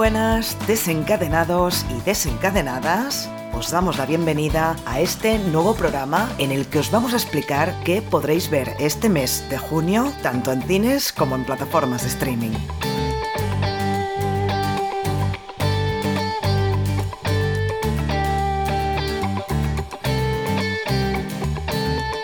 Buenas, desencadenados y desencadenadas. Os damos la bienvenida a este nuevo programa en el que os vamos a explicar qué podréis ver este mes de junio, tanto en cines como en plataformas de streaming.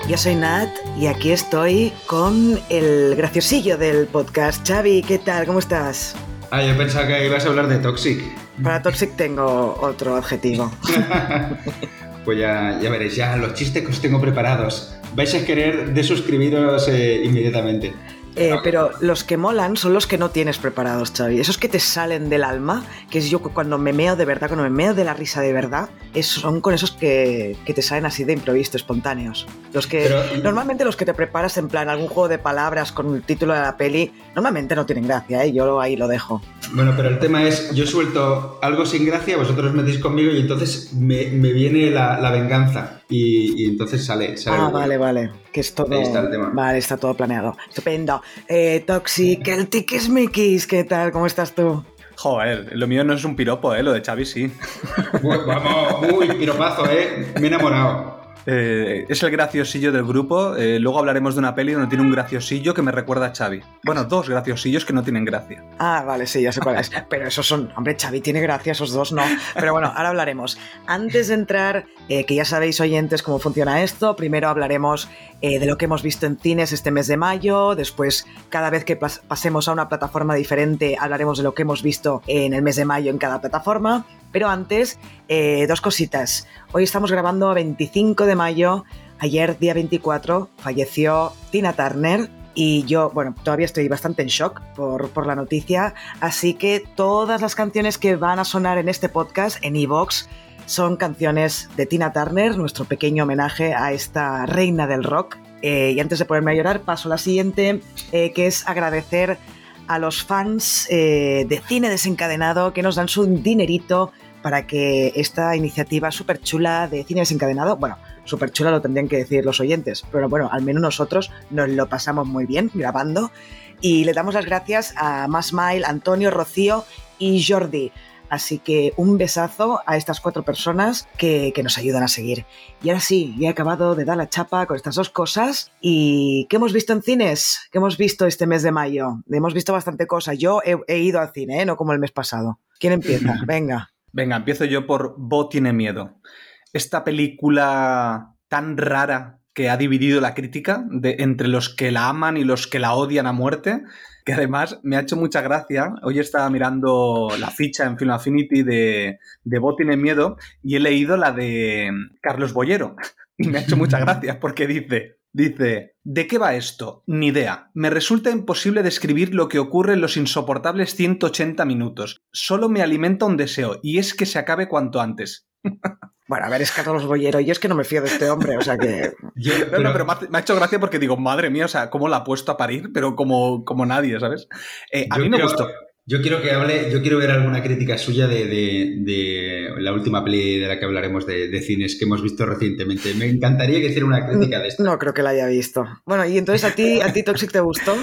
Yo soy Nat y aquí estoy con el graciosillo del podcast. Xavi, ¿qué tal? ¿Cómo estás? Ah, yo pensaba que ibas a hablar de Toxic. Para Toxic tengo otro adjetivo. pues ya, ya veréis, ya los chistes que os tengo preparados. Vais a querer desuscribiros eh, inmediatamente. Eh, pero los que molan son los que no tienes preparados, Xavi. Esos que te salen del alma, que es yo cuando me meo de verdad, cuando me meo de la risa de verdad, son con esos que, te salen así de improviso, espontáneos. Los que normalmente los que te preparas en plan algún juego de palabras con el título de la peli, normalmente no tienen gracia, ¿eh? yo ahí lo dejo. Bueno, pero el tema es, yo suelto algo sin gracia, vosotros metéis conmigo y entonces me, viene la, venganza y, entonces sale. ah, vale, vale. Que es todo. está el tema. Vale, está todo planeado. Estupendo. Eh, Toxic, el Tiquismiquis, ¿qué tal? ¿Cómo estás tú? Joder, lo mío no es un piropo, ¿eh? Lo de Xavi sí. Vamos, uy, piropazo, ¿eh? Me he enamorado. Eh, es el graciosillo del grupo. Eh, luego hablaremos de una peli donde tiene un graciosillo que me recuerda a Xavi. Bueno, dos graciosillos que no tienen gracia. Ah, vale, sí, ya sé cuál es. Pero esos son. Hombre, Xavi tiene gracia, esos dos no. Pero bueno, ahora hablaremos. Antes de entrar, eh, que ya sabéis, oyentes, cómo funciona esto, primero hablaremos de lo que hemos visto en cines este mes de mayo. Después, cada vez que pasemos a una plataforma diferente, hablaremos de lo que hemos visto en el mes de mayo en cada plataforma. Pero antes, eh, dos cositas. Hoy estamos grabando a 25 de mayo. Ayer, día 24, falleció Tina Turner. Y yo, bueno, todavía estoy bastante en shock por, por la noticia. Así que todas las canciones que van a sonar en este podcast, en Evox, son canciones de Tina Turner, nuestro pequeño homenaje a esta reina del rock. Eh, y antes de ponerme a llorar, paso a la siguiente, eh, que es agradecer a los fans de Cine Desencadenado que nos dan su dinerito para que esta iniciativa súper chula de Cine Desencadenado, bueno, súper chula lo tendrían que decir los oyentes, pero bueno, al menos nosotros nos lo pasamos muy bien grabando y le damos las gracias a Masmail, Antonio, Rocío y Jordi. Así que un besazo a estas cuatro personas que, nos ayudan a seguir. Y ahora sí, ya he acabado de dar la chapa con estas dos cosas. ¿Y qué hemos visto en cines? ¿Qué hemos visto este mes de mayo? Hemos visto bastante cosas. Yo he, ido al cine, ¿eh? no como el mes pasado. ¿Quién empieza? Venga. Venga, empiezo yo por Bo tiene miedo. Esta película tan rara que ha dividido la crítica entre los que la aman y los que la odian a muerte que además me ha hecho mucha gracia. Hoy estaba mirando la ficha en Film Affinity de, de Bot tiene miedo y he leído la de Carlos Boyero. Y me ha hecho mucha gracia porque dice, dice, ¿de qué va esto? Ni idea. Me resulta imposible describir lo que ocurre en los insoportables 180 minutos. Solo me alimenta un deseo y es que se acabe cuanto antes. Bueno, a ver, es Carlos Bollero. Yo es que no me fío de este hombre, o sea que. pero... pero me ha hecho gracia porque digo, madre mía, o sea, cómo la ha puesto a parir, pero como, como nadie, ¿sabes? Eh, a mí me gustó. Yo quiero que hable, yo quiero ver alguna crítica suya de, la última peli de la que hablaremos de, cines que hemos visto recientemente. Me encantaría que hiciera una crítica de esto. No creo que la haya visto. Bueno, y entonces a ti, a ti Toxic te gustó.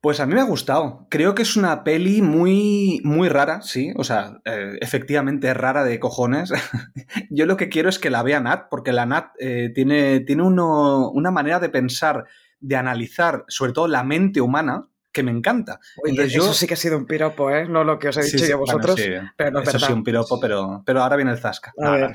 Pues a mí me ha gustado. Creo que es una peli muy, muy rara, sí. O sea, eh, efectivamente es rara de cojones. Yo lo que quiero es que la vea Nat, porque la Nat eh, tiene, tiene uno, una manera de pensar, de analizar, sobre todo la mente humana, que me encanta. eso sí que ha sido un piropo, ¿eh? No lo que os he dicho yo a vosotros. pero no eso sí, un piropo, pero, pero ahora viene el zasca. No, no,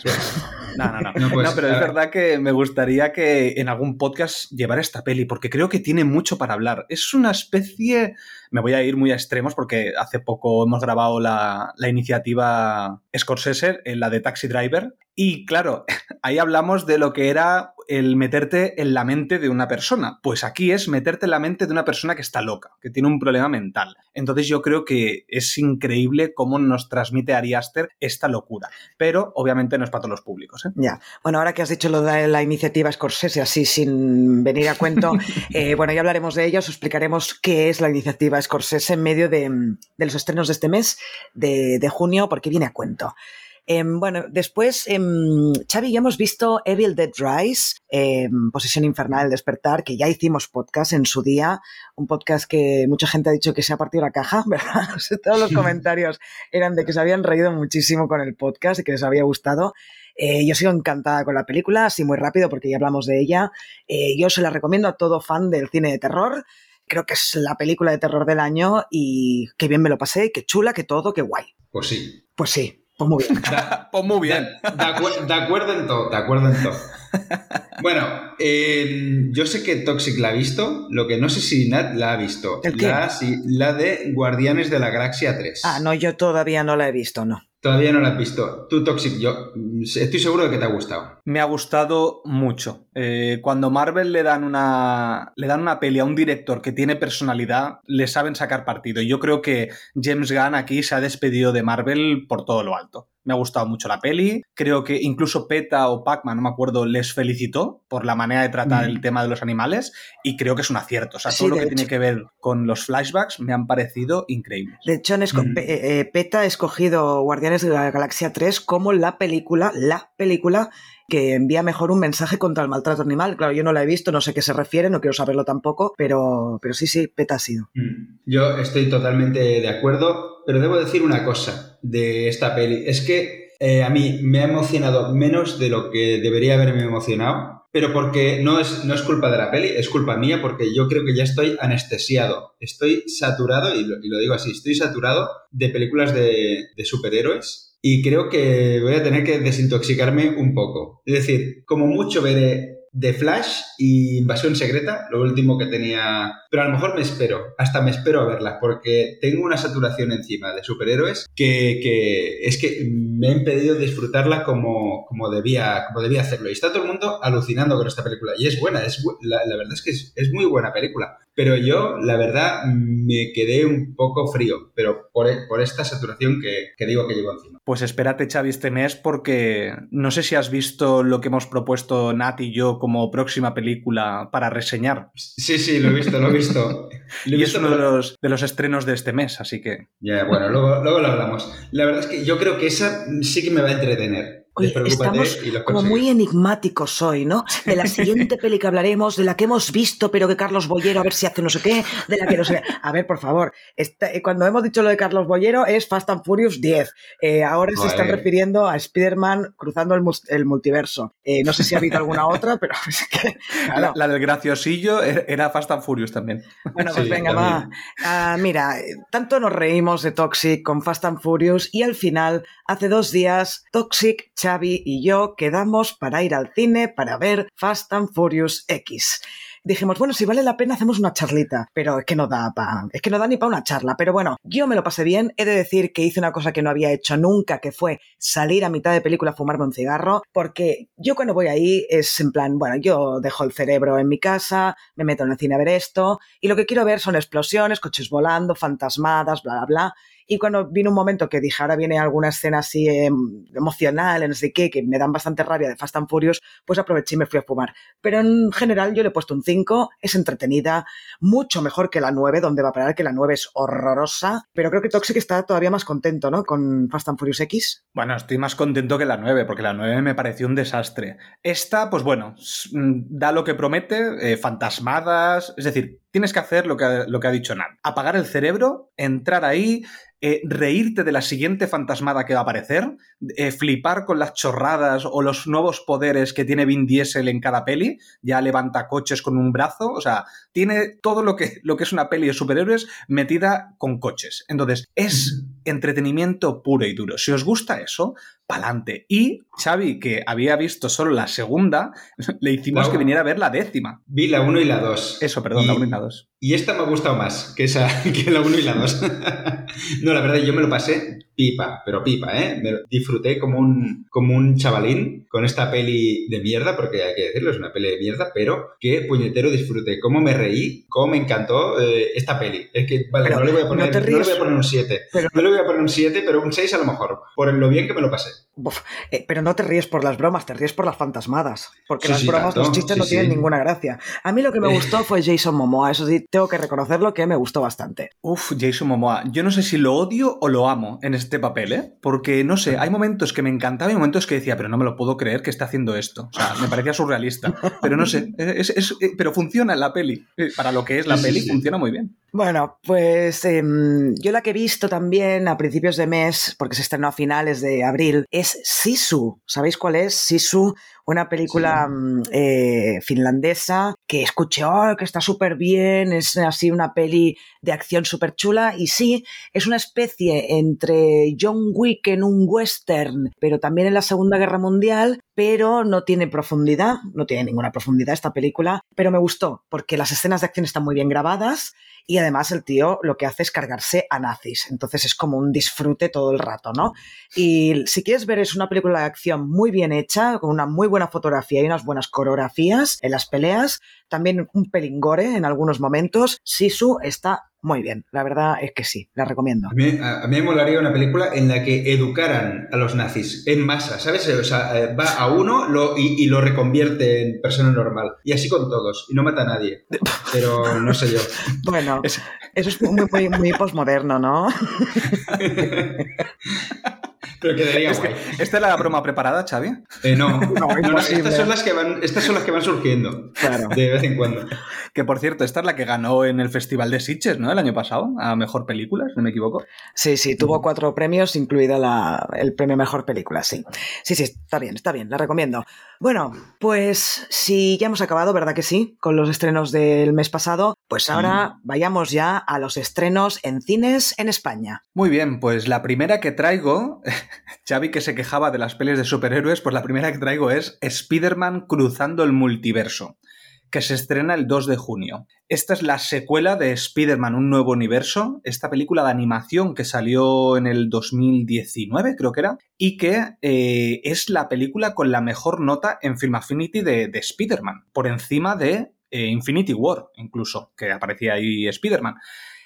no. no, pues, pero es verdad que me gustaría que en algún podcast llevara esta peli, porque creo que tiene mucho para hablar. Es una especie. Me voy a ir muy a extremos porque hace poco hemos grabado la, la iniciativa Scorsese, la de Taxi Driver. Y claro, ahí hablamos de lo que era el meterte en la mente de una persona. Pues aquí es meterte en la mente de una persona que está loca, que tiene un problema mental. Entonces yo creo que es increíble cómo nos transmite Ari Aster esta locura. Pero obviamente no es para todos los públicos. ¿eh? Ya. Bueno, ahora que has dicho lo de la iniciativa Scorsese, así sin venir a cuento, eh, bueno, ya hablaremos de ello, os explicaremos qué es la iniciativa Scorsese en medio de, los estrenos de este mes, de, de junio, porque viene a cuento. Em, bueno, después, eh, Xavi, ya hemos visto Evil Dead Rise, eh, Posesión Infernal, Despertar, que ya hicimos podcast en su día, un podcast que mucha gente ha dicho que se ha partido la caja, ¿verdad? todos los comentarios eran de que se habían reído muchísimo con el podcast y que les había gustado. Eh, yo sigo encantada con la película, así muy rápido porque ya hablamos de ella. Eh, yo se la recomiendo a todo fan del cine de terror. Creo que es la película de terror del año y qué bien me lo pasé, qué chula, qué todo, qué guay. Pues sí. Pues sí. Pues muy bien. pues muy bien. De, acuerdo en todo, de acuerdo en todo. Bueno, yo sé que Toxic la ha visto, lo que no sé si Nat la ha visto. ¿El qué? La, la de Guardianes de la Galaxia 3. Ah, no, yo todavía no la he visto, no. Todavía no la has visto. Tú, Toxic, yo estoy seguro de que te ha gustado. Me ha gustado mucho. Eh, cuando Marvel le dan una le dan una peli a un director que tiene personalidad, le saben sacar partido. Yo creo que James Gunn aquí se ha despedido de Marvel por todo lo alto. Me ha gustado mucho la peli. Creo que incluso PETA o Pac-Man, no me acuerdo, les felicitó por la manera de tratar el tema de los animales y creo que es un acierto. O sea, todo lo que tiene que ver con los flashbacks me han parecido increíbles. De hecho, han mm. eh, PETA ha escogido Guardianes de la Galaxia 3 como la película, la película que envía mejor un mensaje contra el maltrato animal. Claro, yo no la he visto, no sé qué se refiere, no quiero saberlo tampoco, pero, pero sí, sí, PETA ha sido. Mm. Yo estoy totalmente de acuerdo, pero debo decir una cosa de esta peli. Es que eh, a mí me ha emocionado menos de lo que debería haberme emocionado, pero porque no es, no es culpa de la peli, es culpa mía porque yo creo que ya estoy anestesiado, estoy saturado, y lo, digo así, estoy saturado de películas de, de superhéroes y creo que voy a tener que desintoxicarme un poco. Es decir, como mucho veré de Flash y Invasión Secreta, lo último que tenía. Pero a lo mejor me espero, hasta me espero a verlas, porque tengo una saturación encima de superhéroes que, que es que me ha impedido disfrutarla como, como, debía, como debía hacerlo. Y está todo el mundo alucinando con esta película. Y es buena, es, la, verdad es que es, muy buena película. Pero yo, la verdad, me quedé un poco frío, pero por, por esta saturación que, que digo que llevo encima. Pues espérate, Xavi, este mes, porque no sé si has visto lo que hemos propuesto Nat y yo como próxima película para reseñar. Sí, sí, lo he visto, lo he visto. y es uno de, los, de los estrenos de este mes, así que... Ya, bueno, luego, luego lo hablamos. La verdad es que yo creo que esa sí que me va a entretener. Oye, estamos como muy enigmáticos hoy, ¿no? De la siguiente peli que hablaremos, de la que hemos visto, pero que Carlos Bollero a ver si hace no sé qué, de la que no sé. A ver, por favor, eh, cuando hemos dicho lo de Carlos Bollero es Fast and Furious 10. Eh, ahora se están refiriendo a Spider-Man cruzando el, multiverso. Eh, no sé si ha habido alguna otra, pero es que. La, del graciosillo er, era Fast and Furious también. Bueno, pues venga, va. Ah, mira, tanto nos reímos de Toxic con Fast and Furious y al final, hace dos días, Toxic Xavi y yo quedamos para ir al cine para ver Fast and Furious X. Dijimos, bueno, si vale la pena hacemos una charlita, pero es que no da pa, es que no da ni para una charla, pero bueno, yo me lo pasé bien, he de decir que hice una cosa que no había hecho nunca, que fue salir a mitad de película a fumarme un cigarro, porque yo cuando voy ahí es en plan, bueno, yo dejo el cerebro en mi casa, me meto en el cine a ver esto, y lo que quiero ver son explosiones, coches volando, fantasmadas, bla, bla, bla, y cuando vino un momento que dije, ahora viene alguna escena así eh, emocional, no sé qué, que me dan bastante rabia de Fast and Furious, pues aproveché y me fui a fumar. Pero en general yo le he puesto un 5, es entretenida, mucho mejor que la 9, donde va a parar que la 9 es horrorosa, pero creo que Toxic está todavía más contento, ¿no? Con Fast and Furious X. Bueno, estoy más contento que la 9, porque la 9 me pareció un desastre. Esta, pues bueno, mm, da lo que promete, eh, fantasmadas, es decir, tienes que hacer lo que, ha dicho Nat. Apagar el cerebro, entrar ahí, eh, reírte de la siguiente fantasmada que va a aparecer, eh, flipar con las chorradas o los nuevos poderes que tiene Vin Diesel en cada peli, ya levanta coches con un brazo, o sea, tiene todo lo que, lo que es una peli de superhéroes metida con coches. Entonces, es entretenimiento puro y duro. Si os gusta eso, pa'lante. Y Xavi, que había visto solo la segunda, le hicimos que viniera a ver la décima. Vi la 1 y la 2. Eso, perdón, la 1 y la 2. Y esta me ha gustado más que, esa, que la 1 y la 2. no, la verdad, yo me lo pasé pipa, pero pipa, ¿eh? Me disfruté como un, como un chavalín con esta peli de mierda, porque hay que decirlo, es una peli de mierda, pero qué puñetero disfruté, cómo me reí, cómo me encantó eh, esta peli. Es que, vale, no le voy a poner, no le voy a poner un 7, no le voy a poner un 7, pero un 6 a lo mejor, por lo bien que me lo pasé. Eh, pero no te ríes por las bromas, te ríes por las fantasmadas, porque las bromas, los chistes no tienen ninguna gracia. A mí lo que me gustó fue Jason Momoa, eso sí, tengo que reconocerlo que me gustó bastante. Uf, Jason Momoa, yo no sé si lo odio o lo amo en este papel, ¿eh? Porque, no sé, hay momentos que me encantaba y momentos que decía, pero no me lo puedo creer que está haciendo esto. O sea, me parecía surrealista. Pero no sé, es, eh, pero funciona en la peli. Eh, para lo que es la peli, funciona muy bien. Bueno, pues em, yo la que he visto también a principios de mes, porque se estrenó a finales de abril, es Sisu. ¿Sabéis cuál es? Sisu, una película mm, eh, finlandesa que escuché, oh, que está súper bien, es así una peli de acción súper chula y sí, es una especie entre John Wick en un western, pero también en la Segunda Guerra Mundial, pero no tiene profundidad, no tiene ninguna profundidad esta película, pero me gustó porque las escenas de acción están muy bien grabadas y además el tío lo que hace es cargarse a nazis, entonces es como un disfrute todo el rato, ¿no? Y si quieres ver, es una película de acción muy bien hecha, con una muy buena fotografía y unas buenas coreografías en las peleas, también un pelingore en algunos momentos. Sisu está muy bien, la verdad es que sí, la recomiendo. A mí, me molaría una película en la que educaran a los nazis en masa, ¿sabes? O sea, eh, va a uno y, lo reconvierte en persona normal. Y así con todos, y no mata a nadie. Pero no sé yo. Bueno, eso es muy, muy, muy posmoderno, ¿no? Pero quedaría guay. ¿Esta es la broma preparada, Xavi? Eh, no, no, estas, son las que van, estas son las que van surgiendo. Claro. De vez en cuando. Que por cierto, esta es la que ganó en el Festival de Sitges, ¿no? El año pasado, a Mejor Película, si no me equivoco. Sí, sí, tuvo cuatro premios, incluida la, el premio Mejor Película, sí. Sí, sí, está bien, está bien, la recomiendo. Bueno, pues si ya hemos acabado, ¿verdad que sí? Con los estrenos del mes pasado, pues ahora vayamos ya a los estrenos en cines en España. Muy bien, pues la primera que traigo Xavi que se quejaba de las pelis de superhéroes, pues la primera que traigo es Spider-Man cruzando el multiverso, que se estrena el 2 de junio. Esta es la secuela de Spider-Man, un nuevo universo, esta película de animación que salió en el 2019, creo que era, y que eh, es la película con la mejor nota en Film Affinity de, Spider-Man, por encima de eh, Infinity War, incluso, que aparecía ahí Spider-Man.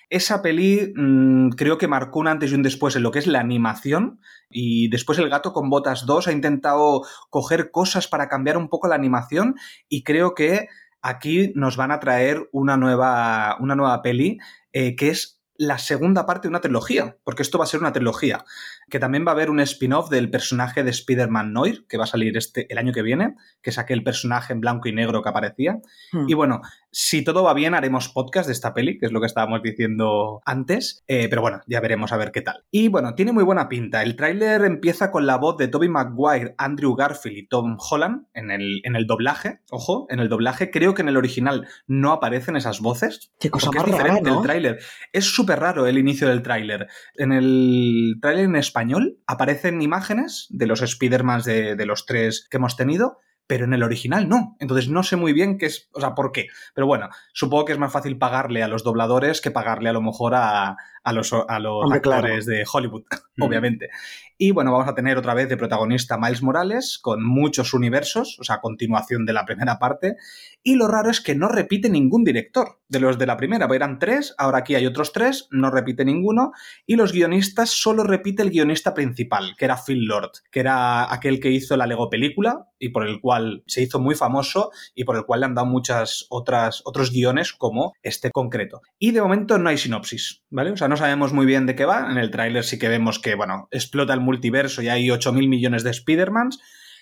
Esa peli mm, creo que marcó un antes y un después en lo que es la animación y después El gato con botas 2 ha intentado coger cosas para cambiar un poco la animación y creo que aquí nos van a traer una nueva, una nueva peli eh, que es la segunda parte de una trilogía, porque esto va a ser una trilogía que también va a haber un spin-off del personaje de Spider-Man Noir, que va a salir este, el año que viene, que es aquel personaje en blanco y negro que aparecía. Hmm. Y bueno, si todo va bien, haremos podcast de esta peli, que es lo que estábamos diciendo antes, eh, pero bueno, ya veremos a ver qué tal. Y bueno, tiene muy buena pinta. El tráiler empieza con la voz de Tobey Maguire, Andrew Garfield y Tom Holland en el, en el doblaje. Ojo, en el doblaje, creo que en el original no aparecen esas voces. Qué cosa más es diferente el tráiler. Es súper raro el inicio del tráiler. En el tráiler en español español aparecen imágenes de los Spider-Man de, de los tres que hemos tenido, pero en el original no. Entonces no sé muy bien qué es, o sea, por qué. Pero bueno, supongo que es más fácil pagarle a los dobladores que pagarle a lo mejor a, a los, a los actores de Hollywood, obviamente. Y bueno, vamos a tener otra vez de protagonista Miles Morales, con muchos universos, o sea, continuación de la primera parte. Y lo raro es que no repite ningún director de los de la primera. Eran tres, ahora aquí hay otros tres, no repite ninguno. Y los guionistas solo repite el guionista principal, que era Phil Lord, que era aquel que hizo la Lego película y por el cual se hizo muy famoso y por el cual le han dado muchas otras otros guiones como este concreto. Y de momento no hay sinopsis, ¿vale? O sea, no sabemos muy bien de qué va. En el tráiler sí que vemos que, bueno, explota el multiverso y hay 8.000 millones de Spider-Mans.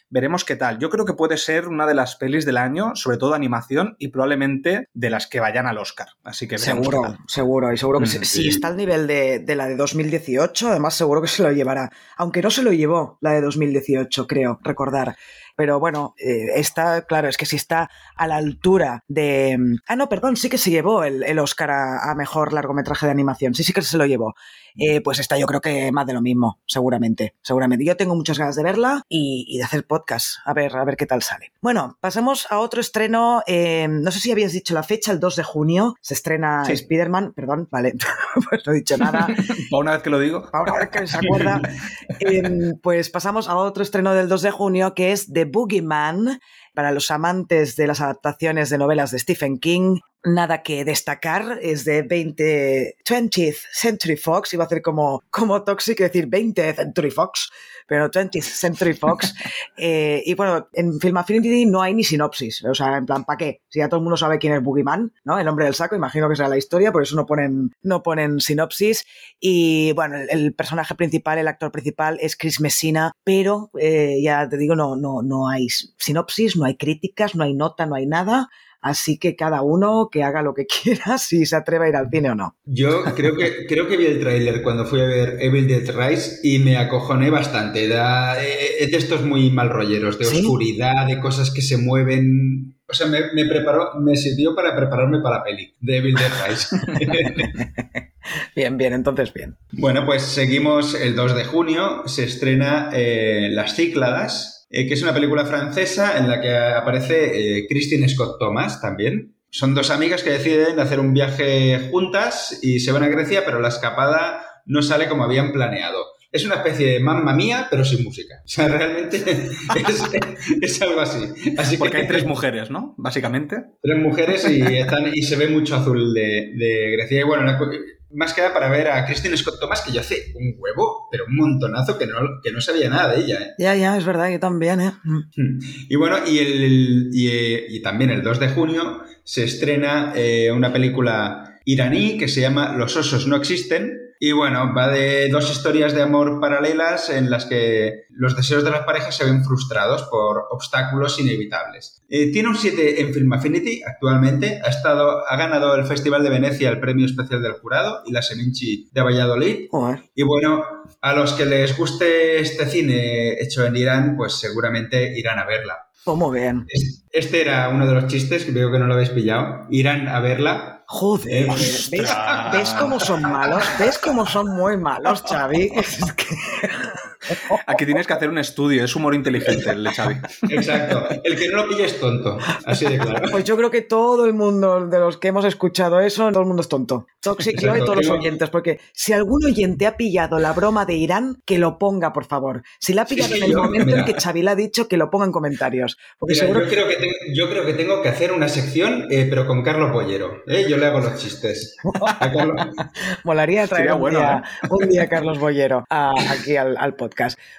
Veremos qué tal. Yo creo que puede ser una de las pelis del año, sobre todo animación, y probablemente de las que vayan al Oscar. Así que Seguro, seguro, y seguro que mm, si, está al nivel de, de, la de 2018, además seguro que se lo llevará. Aunque no se lo llevó la de 2018, creo, recordar. pero bueno, eh, está, claro, es que si está a la altura de... Ah, no, perdón, sí que se llevó el, el Oscar a, a, mejor largometraje de animación, sí, sí que se lo llevó. Eh, pues está yo creo que más de lo mismo, seguramente, seguramente. Yo tengo muchas ganas de verla y, y de hacer podcast, a ver, a ver qué tal sale. Bueno, pasamos a otro estreno, eh, no sé si habías dicho la fecha, el 2 de junio, se estrena sí. Spider-Man, perdón, vale, pues no he dicho nada. Para una vez que lo digo. Para una vez que se acuerda. eh, pues pasamos a otro estreno del 2 de junio que es The Boogeyman, para los amantes de las adaptaciones de novelas de Stephen King, nada que destacar, es de 20, 20th Century Fox, iba a hacer como, como Toxic, decir 20 Century Fox, pero 20th Century Fox. eh, y bueno, en Film Affinity no hay ni sinopsis, o sea, en plan, ¿para qué? Si ya todo el mundo sabe quién es Boogeyman, ¿no? El hombre del saco, imagino que será la historia, por eso no ponen, no ponen sinopsis. Y bueno, el, el personaje principal, el actor principal es Chris Messina, pero eh, ya te digo, no, no, no hay sinopsis, no hay críticas, no hay nota, no hay nada. Así que cada uno que haga lo que quiera, si se atreve a ir al cine o no. Yo creo que, creo que vi el tráiler cuando fui a ver Evil Dead Rise y me acojoné bastante. Da, es de estos muy mal rolleros, de ¿Sí? oscuridad, de cosas que se mueven. O sea, me, me, preparó, me sirvió para prepararme para la peli de Evil Dead Rise. bien, bien, entonces bien. Bueno, pues seguimos el 2 de junio. Se estrena eh, Las Cícladas, eh, que es una película francesa en la que aparece eh, Christine Scott Thomas también. Son dos amigas que deciden hacer un viaje juntas y se van a Grecia, pero la escapada no sale como habían planeado. Es una especie de mamma mía, pero sin música. O sea, realmente es, es algo así. así Porque que, hay tres mujeres, ¿no? Básicamente. Tres mujeres y, están, y se ve mucho azul de, de Grecia. Y bueno, más que nada para ver a Christine Scott Thomas, que yo hace un huevo, pero un montonazo que no, que no sabía nada de ella. ¿eh? Ya, ya, es verdad, yo también. ¿eh? Y bueno, y, el, y, y también el 2 de junio se estrena eh, una película iraní que se llama Los osos no existen. Y bueno, va de dos historias de amor paralelas en las que los deseos de las parejas se ven frustrados por obstáculos inevitables. Eh, tiene un 7 en Film Affinity actualmente, ha, estado, ha ganado el Festival de Venecia el premio especial del jurado y la Seminci de Valladolid. Y bueno, a los que les guste este cine hecho en Irán, pues seguramente irán a verla. Oh, muy bien. Este era uno de los chistes que veo que no lo habéis pillado. Irán a verla. Joder, ¿ves, ¿ves cómo son malos? ¿Ves cómo son muy malos, Xavi? Es que... Aquí tienes que hacer un estudio, es humor inteligente el de Xavi. Exacto. El que no lo pilla es tonto. Así de claro. Pues yo creo que todo el mundo de los que hemos escuchado eso, todo el mundo es tonto. Toxic Exacto, y todos los oyentes, porque si algún oyente ha pillado la broma de Irán, que lo ponga, por favor. Si la ha pillado sí, en el yo, momento mira, en que Xavi le ha dicho, que lo ponga en comentarios. Porque mira, seguro yo, creo que te, yo creo que tengo que hacer una sección, eh, pero con Carlos Bollero. ¿eh? Yo le hago los chistes. Carlos... Molaría traer un, bueno, día, ¿eh? un día Carlos Bollero a, aquí al, al, podcast.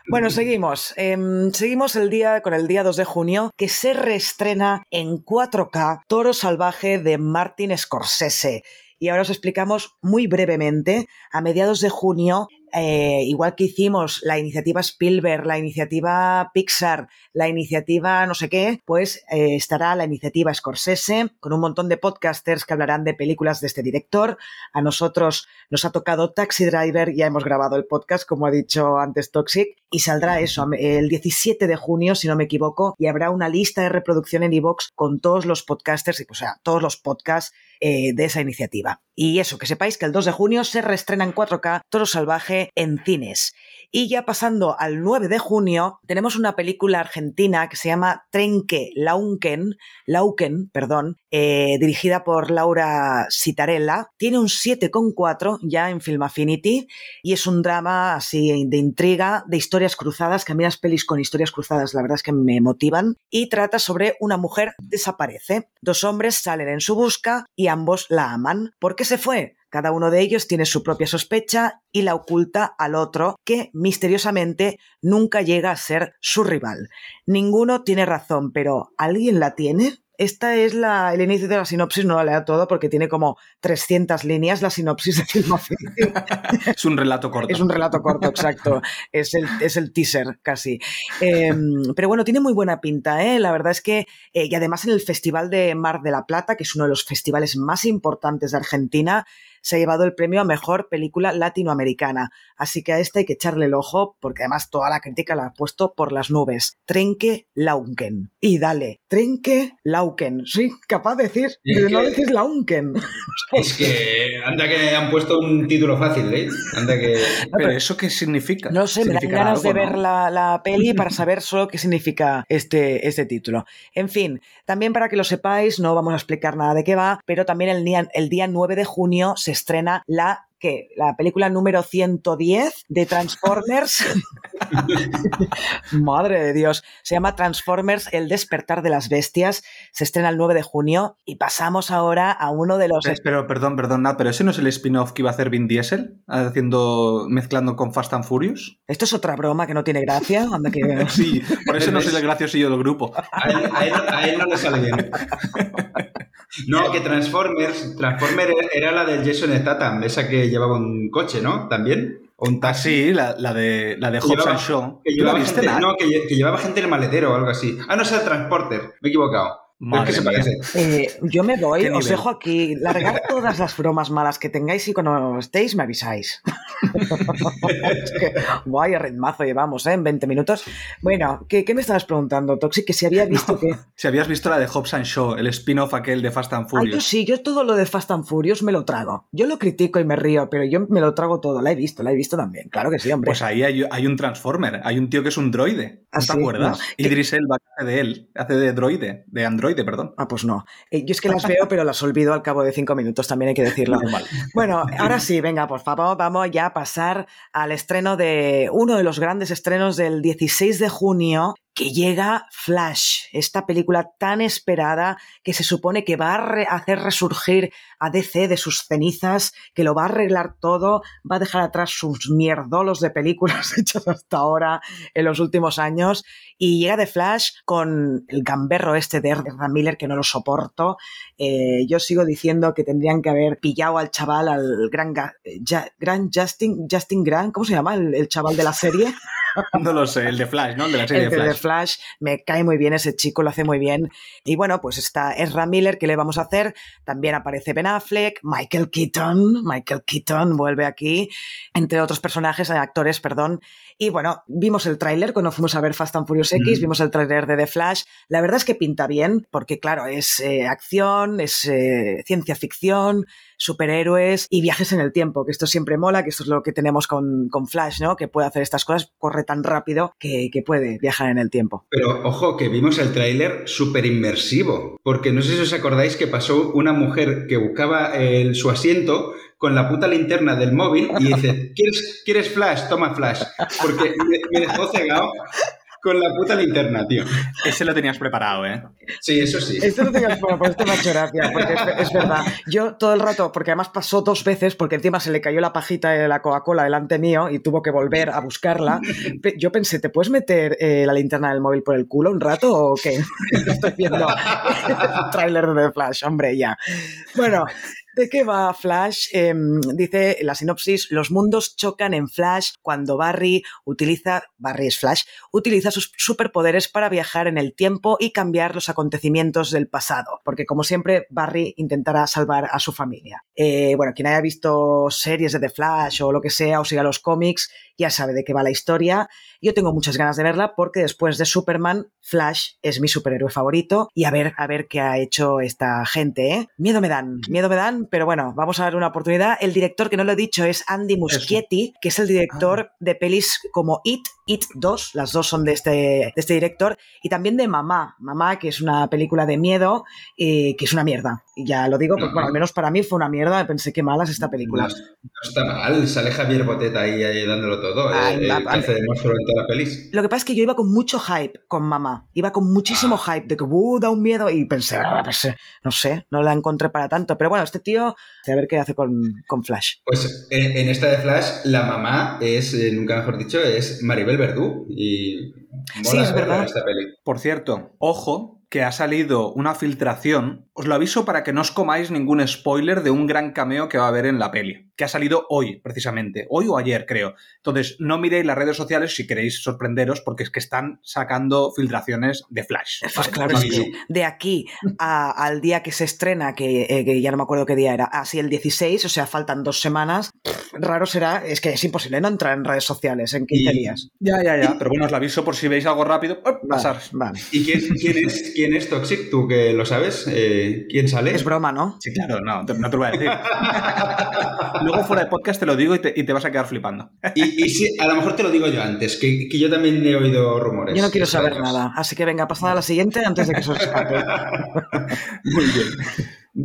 Bueno, seguimos. Eh, seguimos el día con el día 2 de junio, que se reestrena en 4K Toro Salvaje de Martin Scorsese. Y ahora os explicamos muy brevemente. A mediados de junio eh, igual que hicimos la iniciativa Spielberg, la iniciativa Pixar, la iniciativa no sé qué, pues eh, estará la iniciativa Scorsese con un montón de podcasters que hablarán de películas de este director. A nosotros nos ha tocado Taxi Driver, ya hemos grabado el podcast, como ha dicho antes Toxic, y saldrá eso el 17 de junio, si no me equivoco, y habrá una lista de reproducción en iVoox con todos los podcasters, o sea, todos los podcasts eh, de esa iniciativa. Y eso, que sepáis que el 2 de junio se reestrena en 4K Toro Salvaje en cines. Y ya pasando al 9 de junio, tenemos una película argentina que se llama Trenque Lauken, Lauken perdón, eh, dirigida por Laura Citarella. Tiene un 7,4 ya en Film Affinity y es un drama así de intriga, de historias cruzadas, que a mí las pelis con historias cruzadas la verdad es que me motivan. Y trata sobre una mujer desaparece. Dos hombres salen en su busca y ambos la aman. ¿Por qué se fue? Cada uno de ellos tiene su propia sospecha y la oculta al otro, que misteriosamente nunca llega a ser su rival. Ninguno tiene razón, pero ¿alguien la tiene? Esta es la, el inicio de la sinopsis, no la leo todo porque tiene como 300 líneas la sinopsis de Film Es un relato corto. Es un relato corto, exacto. es, el, es el teaser casi. Eh, pero bueno, tiene muy buena pinta, ¿eh? La verdad es que, eh, y además en el Festival de Mar de la Plata, que es uno de los festivales más importantes de Argentina, se ha llevado el premio a mejor película latinoamericana. Así que a esta hay que echarle el ojo, porque además toda la crítica la ha puesto por las nubes. Trenque Lauken. Y dale, Trenque Lauken. Soy capaz de decir, pero no decir Lauken. Es que anda que han puesto un título fácil, ¿eh? Anda que. Pero eso qué significa? No sé, me dan ¿Significará ganas de algo, ver no? la, la peli para saber solo qué significa este, este título. En fin, también para que lo sepáis, no vamos a explicar nada de qué va, pero también el día, el día 9 de junio se estrena la que la película número 110 de Transformers. Madre de Dios. Se llama Transformers El despertar de las bestias. Se estrena el 9 de junio y pasamos ahora a uno de los Pero, perdón, perdón, Nat, pero ese no es el spin-off que iba a hacer Vin Diesel, haciendo, mezclando con Fast and Furious. Esto es otra broma que no tiene gracia. Anda que... Sí, por eso no soy el graciosillo del grupo. A él, a él- a él no le sale bien. No, que Transformers, Transformers era la del Jason Statham, esa que llevaba un coche, ¿no? También. O un Ah, taxi. sí, la, la de, la de Que Hobbs llevaba- and Shaw. Que ¿Tú la llevaba, gente, no, que llevaba gente en el maletero o algo así. Ah, no, es el Transporter. Me he equivocado. Pero es que se Madre parece. Eh, yo me voy, ¿Qué os dejo aquí. Largar todas las bromas malas que tengáis y cuando estéis me avisáis. es que, vaya ritmazo llevamos, ¿eh? En 20 minutos. Bueno, ¿qué, qué me estabas preguntando, Toxic? Que si había visto que... Si habías visto la de Hobbs and Shaw, el spin-off aquel de Fast and Ah, yo Furious. sí, yo todo lo de Fast and Furious me lo trago. Yo lo critico y me río, pero yo me lo trago todo. La he visto, la he visto también. Claro que sí, hombre. Pues ahí hay, hay un Transformer, hay un tío que es un droide. ¿Ah, ¿No te sí? acuerdas? No. Idris Elba hace de él, hace de droide, de androide, perdón. Ah, pues no. Eh, yo es que las veo, pero las olvido al cabo de cinco minutos, también hay que decirlo. Normal. Bueno, ahora sí, venga, por favor, vamos ya a pasar al estreno de uno de los grandes estrenos del 16 de junio, que llega Flash, esta película tan esperada que se supone que va a re- hacer resurgir a DC de sus cenizas, que lo va a arreglar todo, va a dejar atrás sus mierdolos de películas hechas hasta ahora en los últimos años, y llega de Flash con el gamberro este de Ezra Miller que no lo soporto. Eh, yo sigo diciendo que tendrían que haber pillado al chaval, al gran, Ja- gran Justin, Justin Grant, ¿cómo se llama? El chaval de la serie. No lo sé, el de Flash, ¿no? El de la serie El de de Flash. The Flash me cae muy bien, ese chico lo hace muy bien. Y bueno, pues está Ezra Miller, ¿qué le vamos a hacer? También aparece Ben Affleck, Michael Keaton, Michael Keaton vuelve aquí, entre otros personajes, actores, perdón. Y bueno, vimos el tráiler cuando fuimos a ver Fast and Furious X, Mm. vimos el tráiler de The Flash. La verdad es que pinta bien, porque claro, es eh, acción, es eh, ciencia ficción, superhéroes y viajes en el tiempo, que esto siempre mola, que esto es lo que tenemos con, con Flash, ¿no? Que puede hacer estas cosas, corre tan rápido que, que puede viajar en el tiempo. Pero ojo, que vimos el tráiler súper inmersivo. Porque no sé si os acordáis que pasó una mujer que buscaba el- su asiento con la puta linterna del móvil y dice, ¿quieres, ¿quieres flash? Toma flash. Porque me, me dejó cegado con la puta linterna, tío. Ese lo tenías preparado, ¿eh? Sí, eso sí. Esto no tengas bueno, pues esto me ha hecho gracia, porque es, es verdad. Yo todo el rato, porque además pasó dos veces, porque encima se le cayó la pajita de la Coca-Cola delante mío y tuvo que volver a buscarla. Yo pensé, ¿te puedes meter eh, la linterna del móvil por el culo un rato o qué? Estoy viendo el tráiler de The Flash, hombre, ya. Bueno, ¿De qué va Flash? Eh, dice la sinopsis, los mundos chocan en Flash cuando Barry utiliza, Barry es Flash, utiliza sus superpoderes para viajar en el tiempo y cambiar los acontecimientos del pasado, porque como siempre Barry intentará salvar a su familia. Eh, bueno, quien haya visto series de The Flash o lo que sea, o siga los cómics, ya sabe de qué va la historia. Yo tengo muchas ganas de verla porque después de Superman, Flash es mi superhéroe favorito y a ver, a ver qué ha hecho esta gente, ¿eh? Miedo me dan, miedo me dan, pero bueno, vamos a dar una oportunidad. El director, que no lo he dicho, es Andy Muschietti, que es el director de pelis como It, It 2, las dos son de este, de este director, y también de Mamá, Mamá, que es una película de miedo, eh, que es una mierda. Y ya lo digo, porque bueno, al menos para mí fue una mierda, pensé que mala es esta película. No, no está mal, sale Javier Boteta ahí, ahí dándolo todo. Ay, eh, eh, que vale. hace de monstruo en toda la pelis. Lo que pasa es que yo iba con mucho hype con mamá. Iba con muchísimo hype de que uh, da un miedo y pensé, "Ah, no sé, no la encontré para tanto. Pero bueno, este tío, a ver qué hace con, con Flash. Pues en, en esta de Flash, la mamá es, eh, nunca mejor dicho, es Maribel Verdú. Y mola Sí, es verdad. esta peli. Por cierto, ojo que ha salido una filtración os lo aviso para que no os comáis ningún spoiler de un gran cameo que va a haber en la peli, que ha salido hoy, precisamente, hoy o ayer, creo. Entonces, no miréis las redes sociales si queréis sorprenderos, porque es que están sacando filtraciones de Flash. Pues claro, es que de aquí al día que se estrena, eh, que, ya no me acuerdo qué día era, así el 16, o sea, faltan dos semanas, raro será, es que es imposible no entrar en redes sociales en 15 días. Ya, ya, ya, pero bueno, os lo aviso por si veis algo rápido, pasar. ¿Y quién, es, quién es Toxic? ¿Tú que lo sabes? Eh, quién sale. Es broma, ¿no? Sí, claro, no, no te lo voy a decir. Luego fuera de podcast te lo digo y te, vas a quedar flipando. y, sí, a lo mejor te lo digo yo antes, que, yo también he oído rumores. Yo no quiero saber nada, así que venga, pasada a la siguiente antes de que se os escape. Muy bien.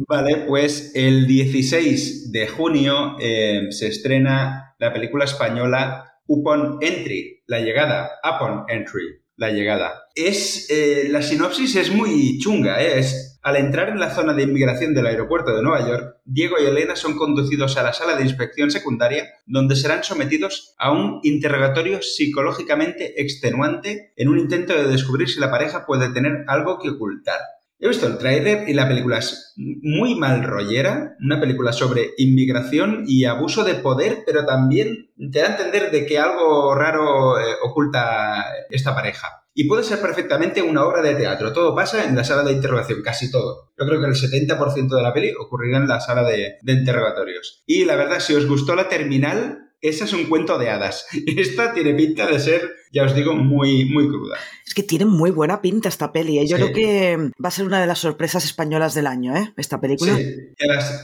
Vale, pues el 16 de junio eh, se estrena la película española Upon Entry, la llegada, Upon Entry, la llegada. Es, eh, la sinopsis es muy chunga, ¿eh? es al entrar en la zona de inmigración del aeropuerto de Nueva York, Diego y Elena son conducidos a la sala de inspección secundaria, donde serán sometidos a un interrogatorio psicológicamente extenuante en un intento de descubrir si la pareja puede tener algo que ocultar. He visto el trailer y la película es muy mal rollera, una película sobre inmigración y abuso de poder, pero también te da a entender de que algo raro eh, oculta esta pareja. Y puede ser perfectamente una obra de teatro. Todo pasa en la sala de interrogación, casi todo. Yo creo que el 70% de la peli ocurrirá en la sala de interrogatorios. Y la verdad, si os gustó la terminal, ese es un cuento de hadas. Esta tiene pinta de ser, ya os digo, muy, muy cruda. Es que tiene muy buena pinta esta peli. ¿eh? Yo creo que va a ser una de las sorpresas españolas del año, ¿eh? Esta película. Sí.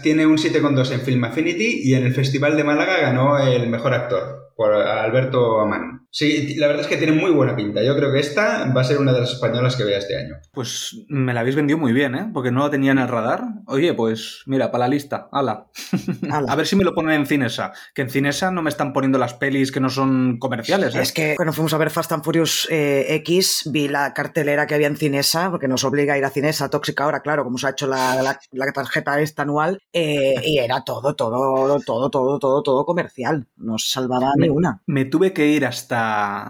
Tiene un 7,2 en Film Affinity y en el Festival de Málaga ganó el mejor actor por Alberto Amán. Sí, la verdad es que tiene muy buena pinta. Yo creo que esta va a ser una de las españolas que vea este año. Pues me la habéis vendido muy bien, ¿eh? Porque no la tenía en el radar. Oye, pues mira, para la lista, ala. a ver si me lo ponen en Cinesa. Que en Cinesa no me están poniendo las pelis que no son comerciales. ¿eh? Es que cuando fuimos a ver Fast and Furious eh, X, vi la cartelera que había en Cinesa, porque nos obliga a ir a Cinesa tóxica ahora, claro, como se ha hecho la, tarjeta esta anual, eh, y era todo, todo, todo, todo, todo, todo comercial. No se salvaba ni una. Me tuve que ir hasta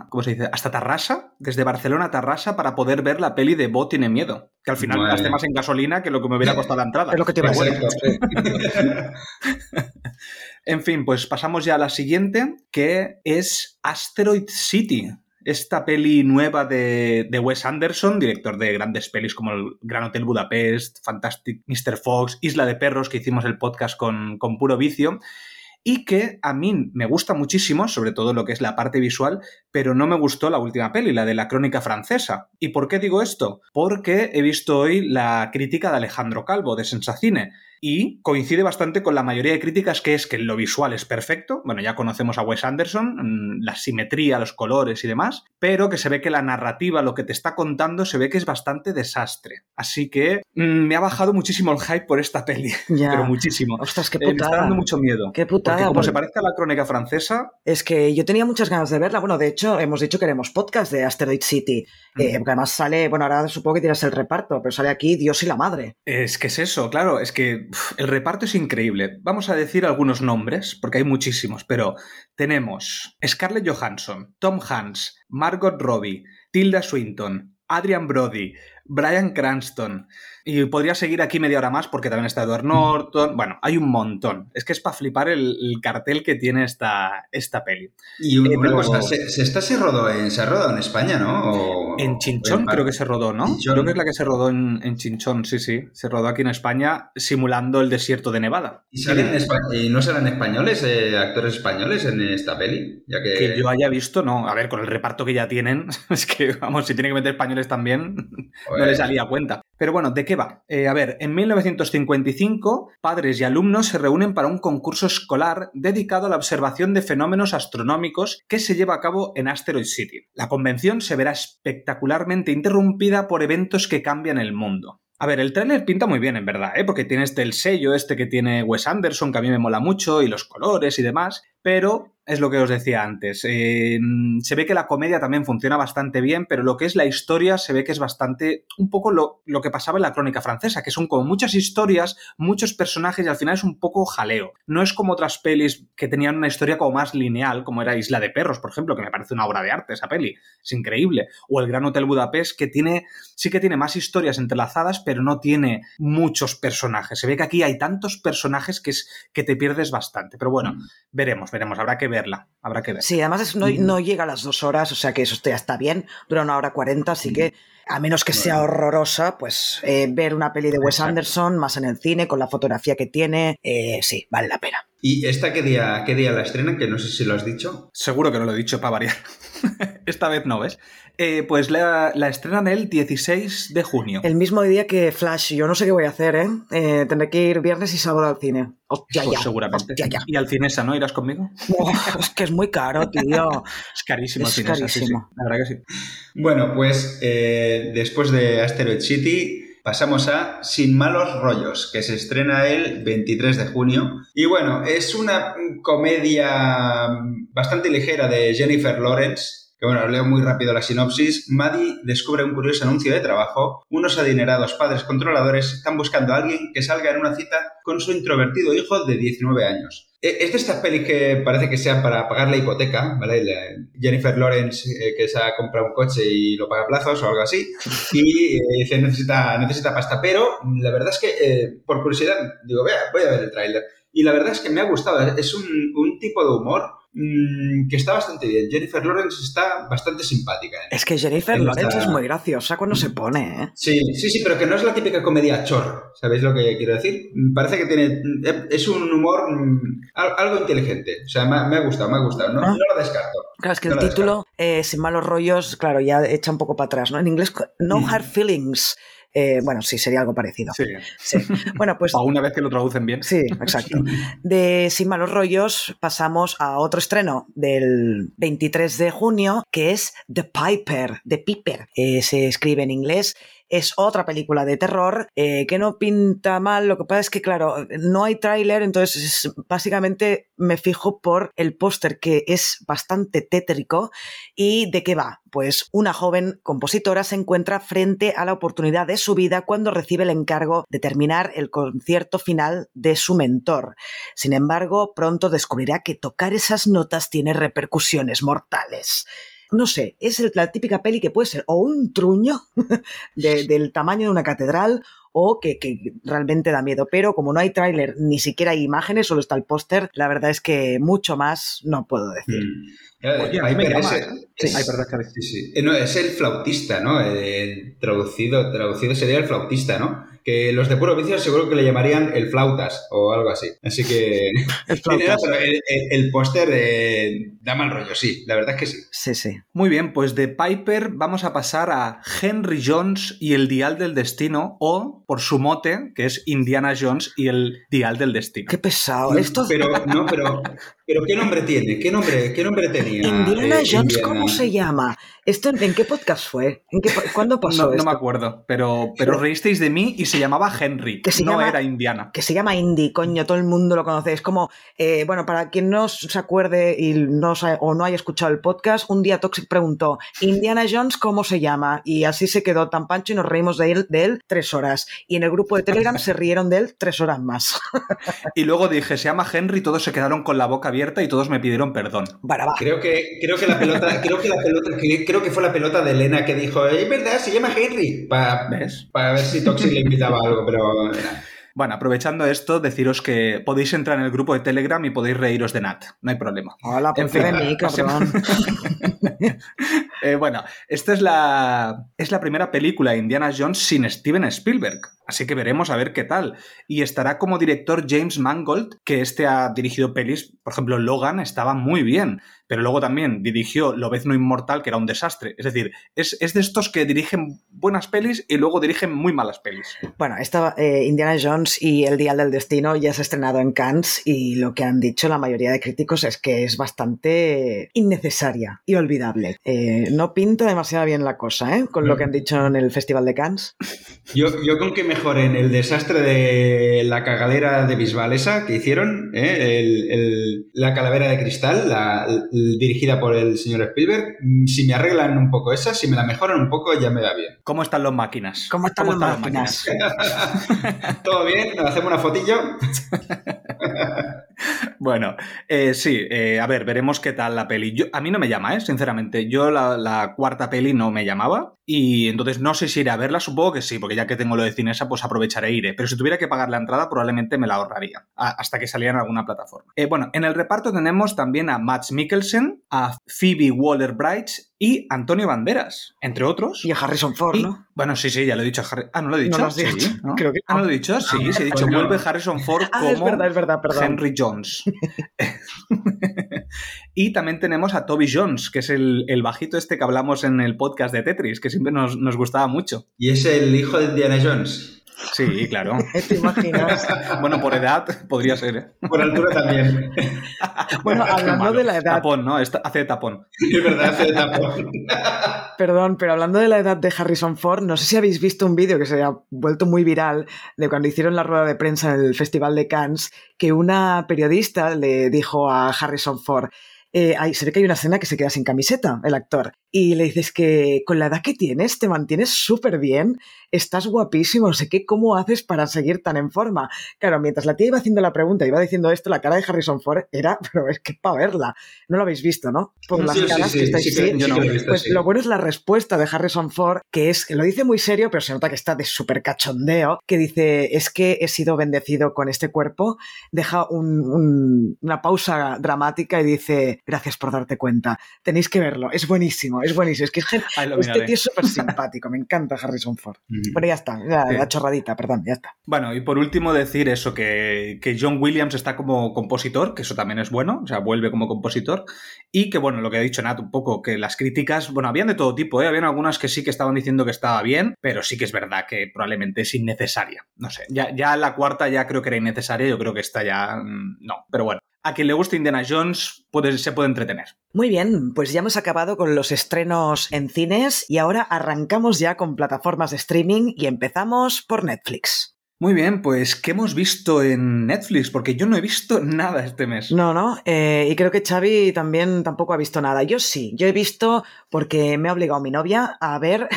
¿cómo se dice? Hasta Tarrasa, desde Barcelona a Tarrasa, para poder ver la peli de Bo tiene miedo. Que al final gaste más en gasolina que lo que me hubiera costado la entrada. Es lo que te En fin, pues pasamos ya a la siguiente, que es Asteroid City. Esta peli nueva de, Wes Anderson, director de grandes pelis como el Gran Hotel Budapest, Fantastic Mr. Fox, Isla de Perros, que hicimos el podcast con, con Puro Vicio y que a mí me gusta muchísimo, sobre todo lo que es la parte visual, pero no me gustó la última peli, la de la crónica francesa. ¿Y por qué digo esto? Porque he visto hoy la crítica de Alejandro Calvo de Sensacine y coincide bastante con la mayoría de críticas que es que lo visual es perfecto, bueno, ya conocemos a Wes Anderson, mm, la simetría, los colores y demás, pero que se ve que la narrativa, lo que te está contando, se ve que es bastante desastre. Así que mm, me ha bajado muchísimo el hype por esta peli, pero muchísimo. Ostras, qué putada. Eh, me está dando mucho miedo. Qué putada. Porque como se parece a la crónica francesa... Es que yo tenía muchas ganas de verla. Bueno, de hecho, hemos dicho que haremos podcast de Asteroid City, eh, porque además sale, bueno, ahora supongo que tienes el reparto, pero sale aquí Dios y la Madre. Es que es eso, claro, es que el reparto es increíble. Vamos a decir algunos nombres, porque hay muchísimos, pero tenemos Scarlett Johansson, Tom Hanks, Margot Robbie, Tilda Swinton, Adrian Brody, Brian Cranston, y podría seguir aquí media hora más porque también está Edward Norton. Bueno, hay un montón. Es que es para flipar el, cartel que tiene esta, esta peli. Y una, eh, cosa, se, está se rodó en, se rodó en España, ¿no? en Chinchón creo que se rodó, ¿no? Creo que es la que se rodó en, en, Chinchón, sí, sí. Se rodó aquí en España simulando el desierto de Nevada. ¿Y, salen ¿Y no serán españoles, eh, actores españoles en esta peli? Ya que... que yo haya visto, no. A ver, con el reparto que ya tienen, es que, vamos, si tienen que meter españoles también, no les salía cuenta. Pero bueno, ¿de qué Eh, a ver, en 1955, padres y alumnos se reúnen para un concurso escolar dedicado a la observación de fenómenos astronómicos que se lleva a cabo en Asteroid City. La convención se verá espectacularmente interrumpida por eventos que cambian el mundo. A ver, el tráiler pinta muy bien, en verdad, ¿eh? porque tiene este el sello este que tiene Wes Anderson, que a mí me mola mucho, y los colores y demás, pero es lo que os decía antes. Eh, se ve que la comedia también funciona bastante bien, pero lo que es la historia se ve que es bastante un poco lo, lo que pasaba en la crónica francesa, que son como muchas historias, muchos personajes y al final es un poco jaleo. No es como otras pelis que tenían una historia como más lineal, como era Isla de Perros, por ejemplo, que me parece una obra de arte esa peli. Es increíble. O El Gran Hotel Budapest, que tiene, sí que tiene más historias entrelazadas, pero no tiene muchos personajes. Se ve que aquí hay tantos personajes que, es, que te pierdes bastante. Pero bueno, veremos, veremos. Habrá que verla. Habrá que ver. Sí, además es- no, no llega a las dos horas, o sea que eso ya está bien. Dura una hora cuarenta, así que a menos que sea horrorosa, pues eh, ver una peli de Wes Exacto. Anderson más en el cine, con la fotografía que tiene, eh, sí, vale la pena. ¿Y esta qué día, qué día la estrenan? Que no sé si lo has dicho. Seguro que no lo he dicho para variar. Esta vez no, ¿ves? Eh, pues la, la estrenan el 16 de junio. El mismo día que Flash, yo no sé qué voy a hacer, ¿eh? Eh, tendré que ir viernes y sábado al cine. Hostia, Pues ya. seguramente. Hostia, ya. Y al Cinesa, ¿no? ¿Irás conmigo? Es que es muy caro, tío. Es carísimo Es el Cinesa, sí, sí. carísimo. La verdad que sí. Bueno, pues eh, después de Asteroid City pasamos a Sin malos rollos, que se estrena el 23 de junio. Y bueno, es una comedia bastante ligera de Jennifer Lawrence. Que bueno, leo muy rápido la sinopsis. Maddie descubre un curioso anuncio de trabajo. Unos adinerados padres controladores están buscando a alguien que salga en una cita con su introvertido hijo de 19 años. Eh, Es de estas pelis que parece que sean para pagar la hipoteca, ¿vale? Jennifer Lawrence, eh, que se ha comprado un coche y lo paga a plazos o algo así, y eh, dice, necesita, necesita pasta. Pero la verdad es que, eh, por curiosidad, digo, vea, voy a ver el tráiler. Y la verdad es que me ha gustado. Es un, tipo de humor que está bastante bien. Jennifer Lawrence está bastante simpática. ¿eh? Es que Jennifer Lawrence es muy graciosa cuando se pone, ¿eh? Sí, sí, sí, pero que no es la típica comedia chorro, ¿sabéis lo que quiero decir? Mm, Parece que tiene, es un humor mm, al- algo inteligente, o sea, me, ha- gustado, me ha gustado, no, Ah. no lo descarto. Claro, es que No el lo título, eh, sin malos rollos, claro, ya echa un poco para atrás, ¿no? En inglés, No Mm. Hard Feelings. Eh, bueno, sí, sería algo parecido. Sí. Sí. Bueno, pues A una vez que lo traducen bien. Sí, exacto. De Sin malos rollos pasamos a otro estreno del 23 de junio, que es The Piper, The Piper. Eh, se escribe en inglés. Es otra película de terror eh, que no pinta mal. Lo que pasa es que, claro, no hay tráiler, entonces es- básicamente me fijo por el póster que es bastante tétrico. ¿Y de qué va? Pues una joven compositora se encuentra frente a la oportunidad de su vida cuando recibe el encargo de terminar el concierto final de su mentor. Sin embargo, pronto descubrirá que tocar esas notas tiene repercusiones mortales. No sé, es el- la típica peli que puede ser o un truño de- del tamaño de una catedral o que, que realmente da miedo. Pero como no hay tráiler, ni siquiera hay imágenes, solo está el póster, la verdad es que mucho más no puedo decir. Es el flautista, ¿no? Eh, traducido, traducido sería el flautista, ¿no? Que los de puro vicio seguro que le llamarían el flautas o algo así. Así que... El el, el- el póster eh, da mal rollo, sí, la verdad es que sí. Sí, sí. Muy bien, pues de Piper vamos a pasar a Henry Jones y el Dial del Destino, o por su mote, que es Indiana Jones y el Dial del Destino. Qué pesado. Esto Pero, no, pero, pero ¿qué nombre tiene? ¿Qué nombre, qué nombre tenía? Indiana eh, Jones, Indiana? ¿cómo se llama? ¿Esto en, en qué podcast fue? ¿En qué, ¿Cuándo pasó No, me acuerdo, pero, pero reísteis de mí y se llamaba Henry, Que se no llama- era Indiana. que se llama Indy, coño, todo el mundo lo conoce. Es como, eh, bueno, para quien no se acuerde y no o no haya escuchado el podcast, un día Toxic preguntó, Indiana Jones, ¿cómo se llama? Y así se quedó tan pancho y nos reímos de él, de él tres horas. Y en el grupo de Telegram se rieron de él tres horas más. Y luego dije, se llama Henry, todos se quedaron con la boca abierta y todos me pidieron perdón. Creo que, creo que la pelota, creo que la pelota, creo que fue la pelota de Elena que dijo, es verdad, se llama Henry. Para, ver si Toxic le invitaba a algo, pero eh, Bueno, aprovechando esto, deciros que podéis entrar en el grupo de Telegram y podéis reíros de Nat, no hay problema. Hola, En por fin, de mí, cabrón. Eh, bueno, esta es la, es la primera película de Indiana Jones sin Steven Spielberg, así que veremos a ver qué tal. Y estará como director James Mangold, que este ha dirigido pelis, por ejemplo, Logan estaba muy bien, pero luego también dirigió Lobezno Inmortal, que era un desastre. Es decir, es, es de estos que dirigen buenas pelis y luego dirigen muy malas pelis. Bueno, esta eh, Indiana Jones y El Dial del Destino ya se ha estrenado en Cannes y lo que han dicho la mayoría de críticos es que es bastante innecesaria y olvidable. Eh, no pinta demasiado bien la cosa, ¿eh? Con lo que han dicho en el Festival de Cannes. yo, yo con que me mejor en el desastre de la cagalera de Bisbal esa que hicieron, ¿eh? el, el, la calavera de cristal, la, dirigida por el señor Spielberg. Mm, si me arreglan un poco esa, si me la mejoran un poco, ya me va bien. ¿Cómo están los máquinas? ¿Cómo están, ¿Cómo están máquinas? máquinas? ¿Todo bien? ¿Nos hacemos una fotillo? bueno, eh, sí, eh, a ver, veremos qué tal la peli. Yo, a mí no me llama, ¿eh? sinceramente. Yo la, la, cuarta peli no me llamaba y entonces no sé si iré a verla, supongo que sí, porque ya que tengo lo de Cinesa, pues aprovecharé e iré. Pero si tuviera que pagar la entrada, probablemente me la ahorraría a, hasta que saliera en alguna plataforma. Eh, bueno, en el reparto tenemos también a Max Mikkelsen, a Phoebe Waller-Bridge y Antonio Banderas, entre otros. Y a Harrison Ford, y, ¿no? Bueno, sí, sí, ya lo he dicho. Harry... Ah, ¿no lo he dicho? ¿No lo has dicho? Creo que Ah, ¿no lo he dicho? Sí, sí, he dicho. Pues no. Vuelve Harrison Ford Ah, como es verdad, es verdad, perdón. Henry Jones. y también tenemos a Toby Jones, que es el, el, bajito este que hablamos en el podcast de Tetris, que siempre nos, nos gustaba mucho. Y es el hijo de Indiana Jones. Sí, claro. ¿Te imaginas? bueno, por edad podría ser. ¿eh? Por altura también. bueno, hablando de la edad. Tapón, ¿no? Esta, hace de tapón. Es verdad, hace de tapón. Perdón, pero hablando de la edad de Harrison Ford, no sé si habéis visto un vídeo que se ha vuelto muy viral de cuando hicieron la rueda de prensa en el Festival de Cannes, que una periodista le dijo a Harrison Ford. Eh, hay, se ve que hay una escena que se queda sin camiseta, el actor. Y le dices que con la edad que tienes te mantienes súper bien, estás guapísimo, no sé qué, ¿cómo haces para seguir tan en forma? Claro, mientras la tía iba haciendo la pregunta, iba diciendo esto, la cara de Harrison Ford era, pero es que para verla. No lo habéis visto, ¿no? Por las caras que estáis Pues lo bueno es la respuesta de Harrison Ford, que es, lo dice muy serio, pero se nota que está de súper cachondeo, que dice, es que he sido bendecido con este cuerpo, deja un, un, una pausa dramática y dice, gracias por darte cuenta, tenéis que verlo, es buenísimo, es buenísimo, es que es este tío es súper simpático, me encanta Harrison Ford. Bueno, ya está, Sí. la chorradita, perdón, ya está. Bueno, y por último decir eso, que, que John Williams está como compositor, que eso también es bueno, o sea, vuelve como compositor, y que bueno, lo que ha dicho Nat un poco, que las críticas, bueno, habían de todo tipo, ¿eh? habían algunas que sí que estaban diciendo que estaba bien, pero sí que es verdad que probablemente es innecesaria. No sé, ya, ya la cuarta ya creo que era innecesaria, yo creo que esta ya mm, no, pero bueno. A quien le guste Indiana Jones puede, se puede entretener. Muy bien, pues ya hemos acabado con los estrenos en cines y ahora arrancamos ya con plataformas de streaming y empezamos por Netflix. Muy bien, pues ¿qué hemos visto en Netflix? Porque yo no he visto nada este mes. No, no, eh, y creo que Xavi también tampoco ha visto nada. Yo sí, yo he visto, porque me ha obligado mi novia a ver,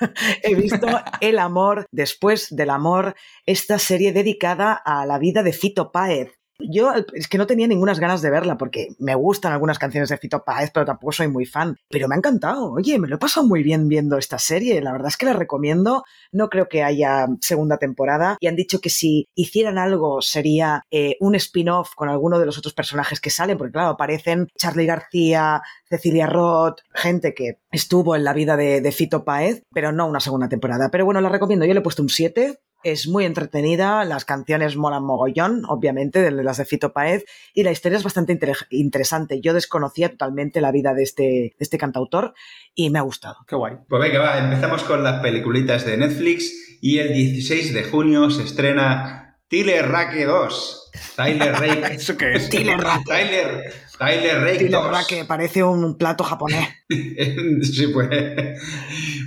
he visto El amor después del amor, esta serie dedicada a la vida de Fito Páez. Yo es que no tenía ninguna ganas de verla porque me gustan algunas canciones de Fito Páez, pero tampoco soy muy fan. Pero me ha encantado. Oye, me lo he pasado muy bien viendo esta serie. La verdad es que la recomiendo. No creo que haya segunda temporada. Y han dicho que si hicieran algo sería eh, un spin-off con alguno de los otros personajes que salen, porque claro, aparecen Charlie García, Cecilia Roth, gente que estuvo en la vida de, de Fito Páez, pero no una segunda temporada. Pero bueno, la recomiendo. Yo le he puesto un 7 es muy entretenida, las canciones molan mogollón, obviamente, de las de Fito Paez, y la historia es bastante inter interesante. Yo desconocía totalmente la vida de este, de este cantautor y me ha gustado. Qué guay. Pues venga, va, empezamos con las peliculitas de Netflix y el 16 de junio se estrena Tyler Rake 2. Tyler Rake. ¿Eso qué es? Tyler Rake. Tyler, Tyler Rake Tyler 2. Rake parece un plato japonés. sí, pues.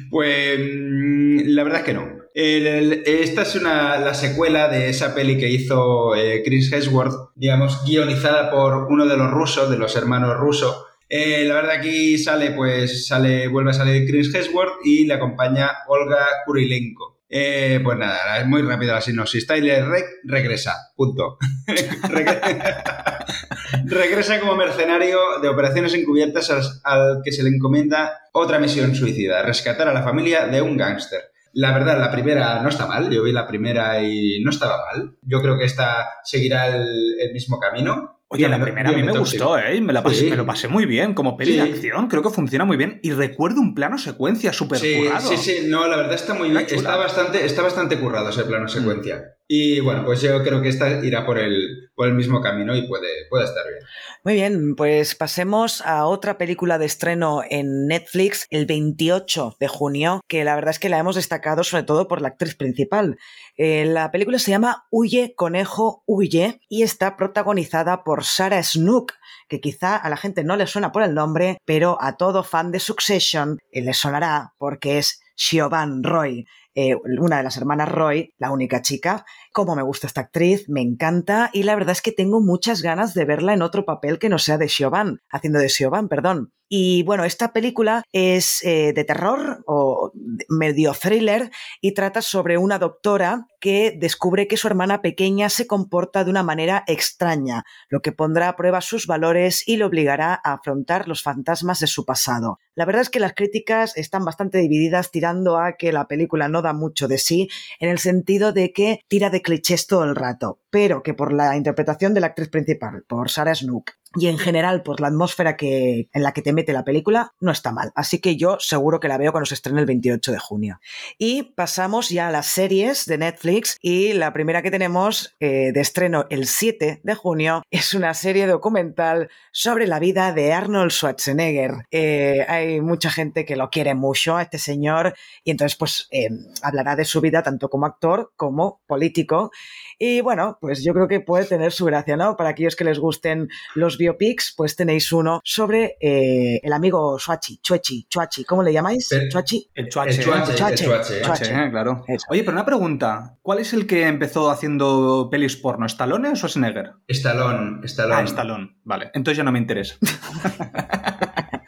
Pues mm, la verdad es que no. Esta es una, la secuela de esa peli que hizo eh, Chris Hemsworth, digamos, guionizada por uno de los rusos, de los hermanos rusos. Eh, la verdad aquí sale, pues, sale, vuelve a salir Chris Hemsworth y le acompaña Olga Kurilenko. Eh, pues nada, es muy rápida la sinopsis. Tyler Rek regresa, punto. Regre- regresa como mercenario de operaciones encubiertas al, al que se le encomienda otra misión suicida, rescatar a la familia de un gángster. La verdad, la primera no está mal, yo vi la primera y no estaba mal. Yo creo que esta seguirá el, el mismo camino. Oye, la primera a mí me gustó, ¿eh? Me, la pasé- Sí. me lo pasé muy bien. Como peli de acción, creo que funciona muy bien. Y recuerdo un plano secuencia súper Sí, currado. sí, sí, no, la verdad está muy bien, Está bastante, está bastante currado ese Mm. plano secuencia. Y bueno, pues yo creo que esta irá por el, por el mismo camino y puede, puede estar bien. Muy bien, pues pasemos a otra película de estreno en Netflix el 28 de junio, que la verdad es que la hemos destacado sobre todo por la actriz principal. Eh, la película se llama Huye, conejo, huye y está protagonizada por Sarah Snook, que quizá a la gente no le suena por el nombre, pero a todo fan de Succession eh, le sonará porque es Siobhan Roy. Eh, una de las hermanas Roy, la única chica. Cómo me gusta esta actriz, me encanta y la verdad es que tengo muchas ganas de verla en otro papel que no sea de Siobhan, haciendo de Siobhan, perdón. Y bueno, esta película es eh, de terror o medio thriller y trata sobre una doctora que descubre que su hermana pequeña se comporta de una manera extraña, lo que pondrá a prueba sus valores y le obligará a afrontar los fantasmas de su pasado. La verdad es que las críticas están bastante divididas tirando a que la película no da mucho de sí, en el sentido de que tira de clichés todo el rato, pero que por la interpretación de la actriz principal, por Sarah Snook, y en general por la atmósfera que, en la que te mete la película, no está mal. Así que yo seguro que la veo cuando se estrene el 28 de junio. Y pasamos ya a las series de Netflix y la primera que tenemos eh, de estreno el 7 de junio es una serie documental sobre la vida de Arnold Schwarzenegger. Eh, hay mucha gente que lo quiere mucho a este señor y entonces pues eh, hablará de su vida tanto como actor como político. Y bueno, pues yo creo que puede tener su gracia, ¿no? Para aquellos que les gusten los biopics, pues tenéis uno sobre eh, el amigo Chuachi, Chuechi, Chuachi, ¿cómo le llamáis? ¿Chuachi? El Chuache. El Chuache, Chuache, el Chuache. Chuache. Eh, claro. Eso. Oye, pero una pregunta. ¿Cuál es el que empezó haciendo pelis porno? ¿Stallone o Schwarzenegger? Estalón, Estalón. Ah, Stallone. Vale. Entonces ya no me interesa.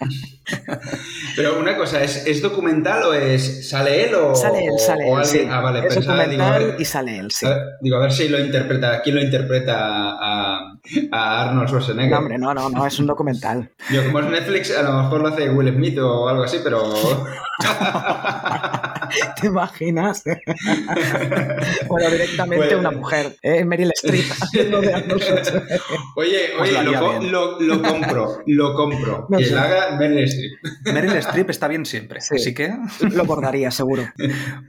Pero una cosa, ¿es, ¿es documental o es. ¿Sale él o.? Sale él, sale él, sí. Ah, vale, es pensaba, digo, a documental ver- y sale él, sí. a ver, digo, a ver si lo interpreta. ¿Quién lo interpreta a, a Arnold Schwarzenegger? No, hombre, no, no, no, es un documental. Yo, como es Netflix, a lo mejor lo hace Will Smith o algo así, pero. ¿Te imaginas? bueno, directamente Pues- una mujer, ¿eh? Meryl Streep, haciendo de Arnold Schwarzenegger. Oye, Pues oye, lo lo, haría co- bien. lo- lo compro, lo compro. No que sé. haga Meryl Streep. Meryl Streep está bien siempre. Sí. Así que. Lo bordaría, seguro.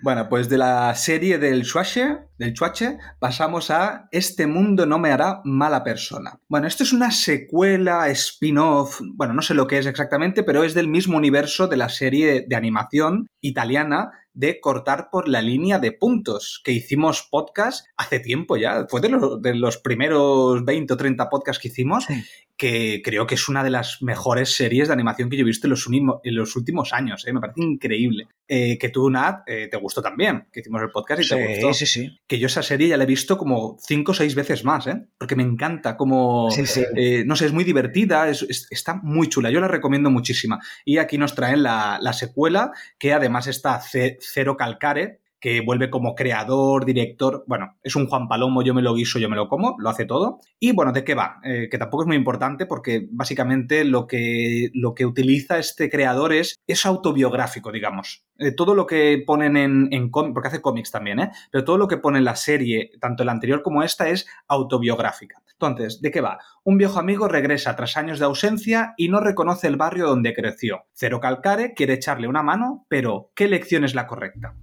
Bueno, pues de la serie del Chuache, del Chuache, pasamos a Este mundo no me hará mala persona. Bueno, esto es una secuela, spin-off, bueno, no sé lo que es exactamente, pero es del mismo universo de la serie de animación italiana de cortar por la línea de puntos, que hicimos podcast hace tiempo ya, fue de los, de los primeros 20 o 30 podcasts que hicimos, Sí. que creo que es una de las mejores series de animación que yo he visto en los, unimo- en los últimos años, ¿eh? me parece increíble. Eh, que tú, Nat, eh, te gustó también, que hicimos el podcast y te gustó. Sí, sí, sí. Que yo esa serie ya la he visto como cinco o seis veces más, ¿eh? porque me encanta como... Sí, sí. No sé, es muy divertida, es- es- está muy chula, yo la recomiendo muchísima. Y aquí nos traen la, la secuela, que además está Ce- Cero Calcare, que vuelve como creador, director, bueno, es un Juan Palomo, yo me lo guiso, yo me lo como, lo hace todo. Y bueno, ¿de qué va? Eh, que tampoco es muy importante porque básicamente lo que, lo que utiliza este creador es, es autobiográfico, digamos. Eh, todo lo que ponen en, en cómic, porque hace cómics también, ¿eh? Pero todo lo que pone en la serie, tanto la anterior como esta, es autobiográfica. Entonces, ¿de qué va? Un viejo amigo regresa tras años de ausencia y no reconoce el barrio donde creció. Cero Calcare quiere echarle una mano, pero ¿qué lección es la correcta?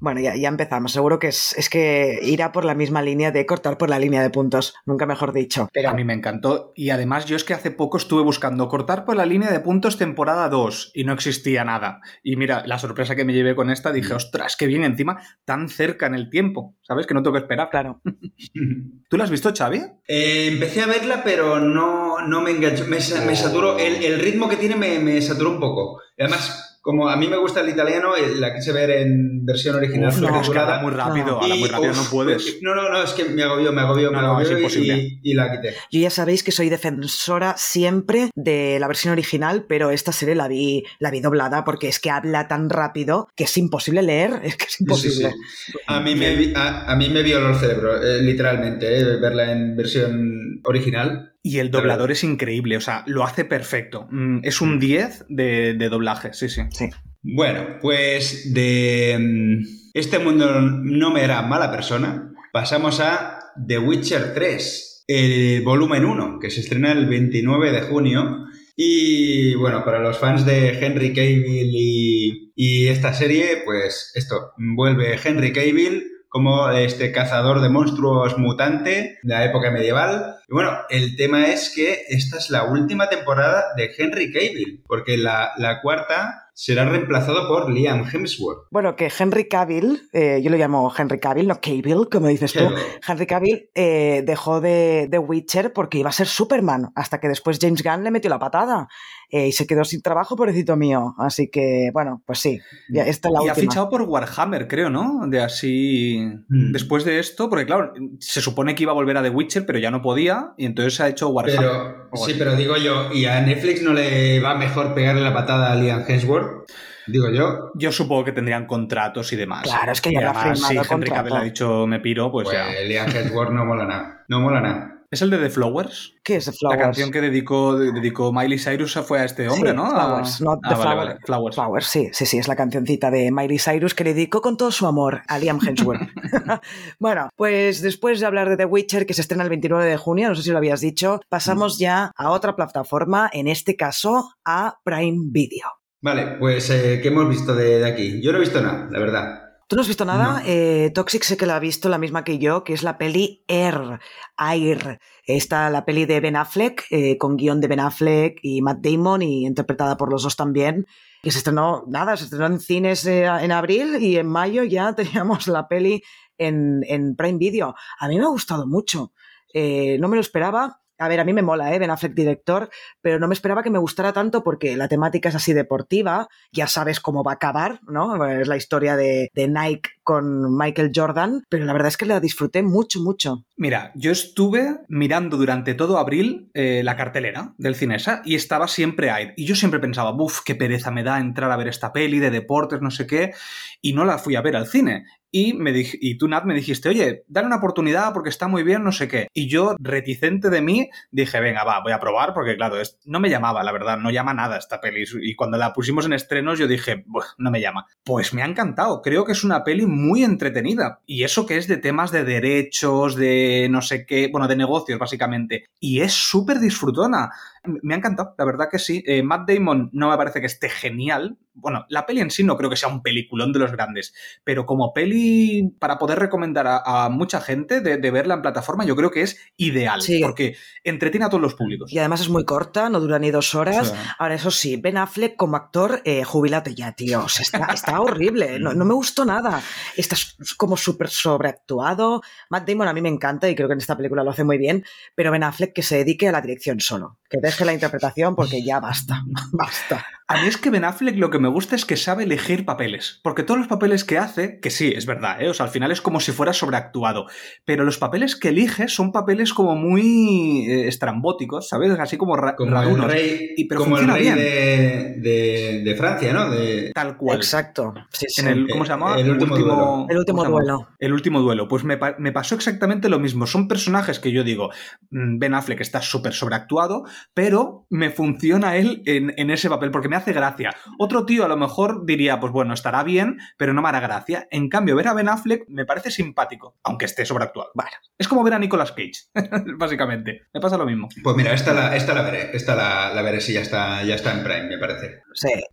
Bueno, ya, ya empezamos. Seguro que es, es que irá por la misma línea de cortar por la línea de puntos. Nunca mejor dicho. Pero A mí me encantó y además yo es que hace poco estuve buscando cortar por la línea de puntos temporada 2 y no existía nada. Y mira, la sorpresa que me llevé con esta, dije, ostras, qué bien encima, tan cerca en el tiempo, ¿sabes? Que no tengo que esperar. claro. ¿Tú la has visto, Xavi? Eh, empecé a verla, pero no, no me enganchó. Me, sa- me saturó. El, el ritmo que tiene me, me saturó un poco. Y además, como a mí me gusta el italiano, eh, la quise ver en versión original Uf, pero es que subtitulada. habla muy rápido, No. habla muy rápido, uf, no puedes. No, no, no, es que me agobió, me agobió, me No, no, agobió es y- imposible. y, y la quité. Yo ya sabéis que soy defensora siempre de la versión original, pero esta serie la vi, la vi doblada porque es que habla tan rápido que es imposible leer. Es que es sí, imposible. sí. A, mí me, vi- a, a mí me violó el cerebro, eh, literalmente, eh, verla en versión original. Y el doblador es increíble, o sea, lo hace perfecto. Mm, Es un 10 de, de doblaje, sí, sí. Sí. Bueno, pues de mm, este mundo no me hará mala persona, pasamos a The Witcher 3, el volumen 1, que se estrena el 29 de junio. Y bueno, para los fans de Henry Cavill y, y esta serie, pues esto, vuelve Henry Cavill como este cazador de monstruos mutante de la época medieval. Y bueno, el tema es que esta es la última temporada de Henry Cavill, porque la, la cuarta será reemplazado por Liam Hemsworth. Bueno, que Henry Cavill, eh, yo lo llamo Henry Cavill, no Cavill, como dices tú. Henry Cavill eh, dejó de, de Witcher porque iba a ser Superman, hasta que después James Gunn le metió la patada eh, y se quedó sin trabajo, pobrecito mío. Así que, bueno, pues sí, ya, esta es la y ha fichado por Warhammer, creo, ¿no? De así. Mm. Después de esto, porque claro, se supone que iba a volver a The Witcher, pero ya no podía, y entonces se ha hecho Warhammer. Pero, sí, pero digo yo, ¿y a Netflix no le va mejor pegarle la patada a Liam Hemsworth? Digo yo. Yo supongo que tendrían contratos y demás. Claro, es que ya además, firmado si Henry. Cavill ha dicho me piro, pues, Pues ya. Liam Hemsworth no mola nada. No mola nada. ¿Es el de The Flowers? ¿Qué es The Flowers? La canción que dedicó, dedicó Miley Cyrus fue a este hombre, Sí, ¿no? Flowers, A- no Ah, The vale, Flower. vale, Flowers. Flowers, sí, sí, sí, es la cancioncita de Miley Cyrus que le dedicó con todo su amor a Liam Hemsworth. bueno, pues después de hablar de The Witcher, que se estrena el 29 de junio, no sé si lo habías dicho, pasamos ya a otra plataforma, en este caso a Prime Video. Vale, pues eh, ¿qué hemos visto de, de aquí? Yo no he visto nada, la verdad. ¿Tú no has visto nada? No. Eh, Toxic sé que la ha visto, la misma que yo, que es la peli Air. Air. Está la peli de Ben Affleck, eh, con guion de Ben Affleck y Matt Damon, y interpretada por los dos también. Que se estrenó, nada, se estrenó en cines eh, en abril y en mayo ya teníamos la peli en, en Prime Video. A mí me ha gustado mucho. No me lo esperaba. A ver, a mí me mola, ¿eh? Ben Affleck director, pero no me esperaba que me gustara tanto porque la temática es así deportiva, ya sabes cómo va a acabar, ¿no? Es la historia de, de Nike con Michael Jordan, pero la verdad es que la disfruté mucho, mucho. Mira, yo estuve mirando durante todo abril eh, la cartelera del Cinesa y estaba siempre Air. Y yo siempre pensaba, buf, qué pereza me da entrar a ver esta peli de deportes, no sé qué, y no la fui a ver al cine. Y, me dij- y tú, Nat, me dijiste, oye, dale una oportunidad porque está muy bien, no sé qué. Y yo, reticente de mí, dije, venga, va, voy a probar porque, claro, es- no me llamaba, la verdad, no llama nada esta peli. Y cuando la pusimos en estrenos, yo dije, "Buah, no me llama. Pues me ha encantado, creo que es una peli muy entretenida. Y eso que es de temas de derechos, de no sé qué, bueno, de negocios, básicamente. Y es súper disfrutona. Me ha encantado, la verdad que sí. Eh, Matt Damon no me parece que esté genial. Bueno, la peli en sí no creo que sea un peliculón de los grandes, pero como peli para poder recomendar a, a mucha gente de, de verla en plataforma, yo creo que es ideal, Sí. porque entretiene a todos los públicos. Y además es muy corta, no dura ni dos horas. Ahora, eso sí, Ben Affleck como actor, eh, jubilate ya, tío. O sea, está, está horrible, no, no me gustó nada. Está s- como súper sobreactuado. Matt Damon a mí me encanta y creo que en esta película lo hace muy bien, pero Ben Affleck que se dedique a la dirección solo, que deje la interpretación porque ya basta, basta. A mí es que Ben Affleck lo que me gusta es que sabe elegir papeles. Porque todos los papeles que hace, que sí, es verdad, ¿eh? O sea, al final es como si fuera sobreactuado. Pero los papeles que elige son papeles como muy eh, estrambóticos, ¿sabes? Así como, ra- Como el rey, Y- pero como el funciona rey bien. de, de- de Francia, ¿no? De, Tal cual. Exacto. Sí, sí. En el, ¿Cómo se llama? El último duelo. El último duelo. El último duelo. Pues me, pa- me pasó exactamente lo mismo. Son personajes que yo digo, mm, Ben Affleck está súper sobreactuado, pero me funciona él en, en ese papel porque me hace gracia. Otro tío a lo mejor diría, pues bueno, estará bien, pero no me hará gracia. En cambio, ver a Ben Affleck me parece simpático, aunque esté sobreactuado. Bueno. Es como ver a Nicolas Cage, básicamente. Me pasa lo mismo. Pues mira, esta la, esta la veré. Esta la, la veré si ya está, ya está en Prime, me parece.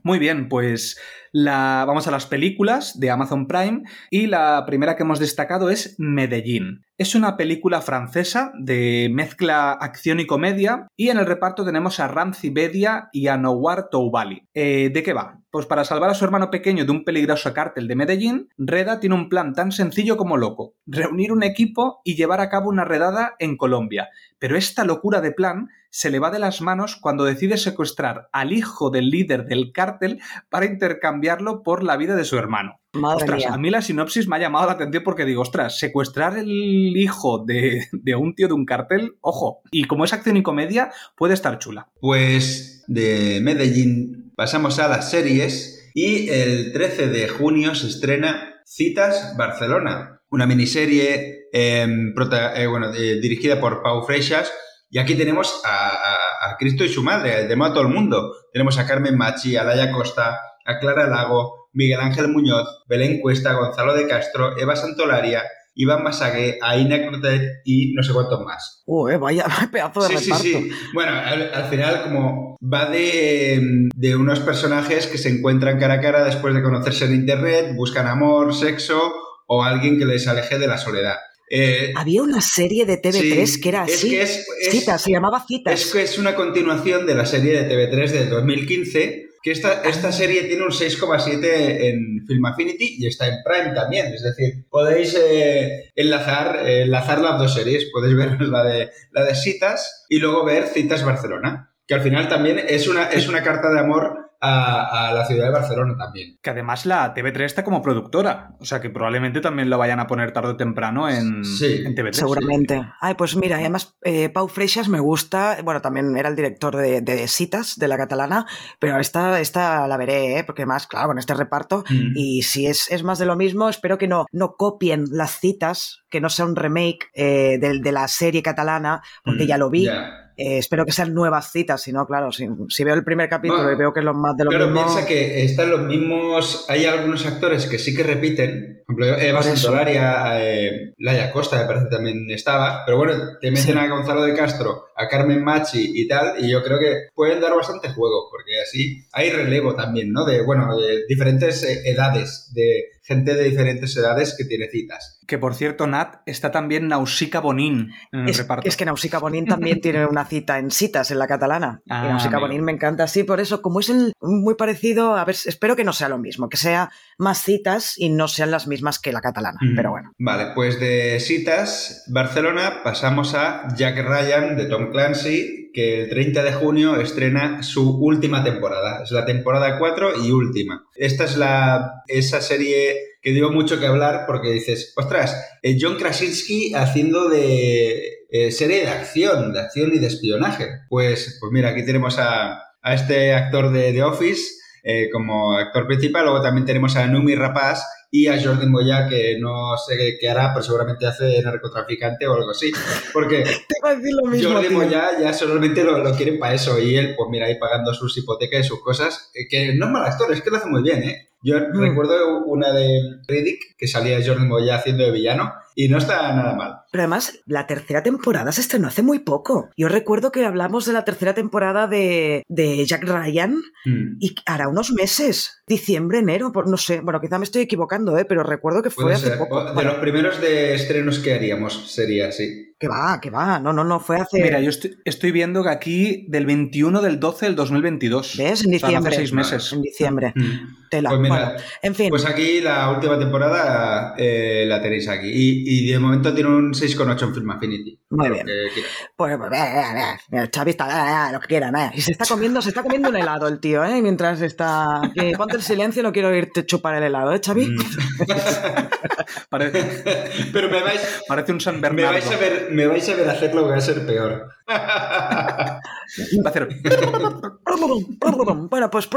Muy bien, pues la, vamos a las películas de Amazon Prime y la primera que hemos destacado es Medellín. Es una película francesa de mezcla acción y comedia y en el reparto tenemos a Ramzi Bedia y a Nowar Toubali. Eh, ¿De qué va? Pues para salvar a su hermano pequeño de un peligroso cártel de Medellín, Reda tiene un plan tan sencillo como loco, reunir un equipo y llevar a cabo una redada en Colombia. Pero esta locura de plan se le va de las manos cuando decide secuestrar al hijo del líder del cártel para intercambiarlo por la vida de su hermano. Madre Ostras, mía. a mí la sinopsis me ha llamado la atención porque digo, ostras, secuestrar el hijo de, de un tío de un cartel, ojo. Y como es acción y comedia, puede estar chula. Pues de Medellín pasamos a las series y el 13 de junio se estrena Citas Barcelona, una miniserie em, prota- eh, bueno, de- dirigida por Pau Freixas. Y aquí tenemos a, a- a Cristo y su madre, modo a todo el mundo. Tenemos a Carmen Machi, a Laia Costa, a Clara Lago, Miguel Ángel Muñoz, Belén Cuesta, Gonzalo de Castro, Eva Santolaria, Iván Masagué, Aina Cortet y no sé cuántos más. Uh, eh, vaya pedazo de Sí, sí, reparto. sí. Bueno, al, al final como va de, de unos personajes que se encuentran cara a cara después de conocerse en internet, buscan amor, sexo o alguien que les aleje de la soledad. Eh, Había una serie de TV3 sí, que era así. que es- es- Citas, se llamaba Citas. es que es una continuación de la serie de TV3 del 2015 que esta, esta serie tiene un 6,7 en Film Affinity y está en Prime también. Es decir, podéis eh, enlazar, eh, enlazar las dos series. Podéis ver la de, la de Citas y luego ver Citas Barcelona, que al final también es una, es una carta de amor a, la ciudad de Barcelona también. Que además la TV3 está como productora, o sea que probablemente también lo vayan a poner tarde o temprano en, TV3. Seguramente. Ay, pues mira, además eh, Pau Freixas me gusta, bueno, también era el director de, Citas, de la catalana, pero esta, esta la veré, ¿eh? porque más, claro, con este reparto, mm. y si es, es, más de lo mismo, espero que no, no copien las citas, que no sea un remake eh, de, la serie catalana, porque mm, ya lo vi. Eh, espero que sean nuevas citas, si no, claro, si, veo el primer capítulo y veo que es lo más de lo mismo... Pero piensa que están los mismos... Hay algunos actores que sí que repiten. Por ejemplo, Eva Santolaria, eh, Laia Costa, me parece también estaba. Pero bueno, te meten a Gonzalo de Castro, a Carmen Machi y tal, y yo creo que pueden dar bastante juego, porque así hay relevo también, ¿no? De, bueno, de diferentes eh, edades, de gente de diferentes edades que tiene citas. Que por cierto, Nat, está también Nausica Bonín en el es, reparto. Es que Nausica Bonín también tiene una cita en citas en la catalana. y ah, Nausica Bonín me encanta así, por eso, como es muy parecido, a ver, espero que no sea lo mismo, que sea más citas y no sean las mismas que la catalana, mm. pero bueno. Vale, pues de citas, Barcelona, pasamos a Jack Ryan de Tom Clancy, que el 30 de junio estrena su última temporada. Es la temporada 4 y última. Esta es la, esa serie que dio mucho que hablar porque dices, ostras, eh, John Krasinski haciendo de eh, serie de acción, de acción y de espionaje. Pues, pues mira, aquí tenemos a, este actor de The Office eh, como actor principal, luego también tenemos a Numi Rapaz y a Jordi Moya, que no sé qué hará, pero seguramente hace narcotraficante o algo así. Porque Jordi Moya ya solamente lo, lo quieren para eso y él, pues mira, ahí pagando sus hipotecas y sus cosas, que no es mal actor, es que lo hace muy bien, ¿eh? Yo mm. recuerdo una de Riddick que salía Jordi Moya haciendo de villano y no está nada mal. Pero además, la tercera temporada se estrenó hace muy poco. Yo recuerdo que hablamos de la tercera temporada de, Jack Ryan mm. y hará unos meses, diciembre, enero, por, no sé, bueno, quizá me estoy equivocando, ¿eh? pero recuerdo que fue hace poco. De los primeros de estrenos que haríamos sería así. Que va, que va, no, no, no, fue hace... Mira, yo estoy, viendo que aquí del 21 del 12 del 2022. ¿Ves? En diciembre. hace seis meses. En diciembre. Mm. Tela. Pues mira, en fin. Pues aquí la última temporada eh, la tenéis aquí. Y, de momento tiene un 6,8 en Film Affinity. Muy bien. Pues, pues chavista, lo que quiera, Y se está comiendo, se está comiendo un helado el tío, ¿eh? Mientras está. ponte el silencio, no quiero irte chupar el helado, ¿eh, Xavi? Mm. Parece... Pero me vais. Parece un San Bernardo. Me vais a ver, me vais a ver hacerlo que va a ser peor. Va a hacer. bueno, pues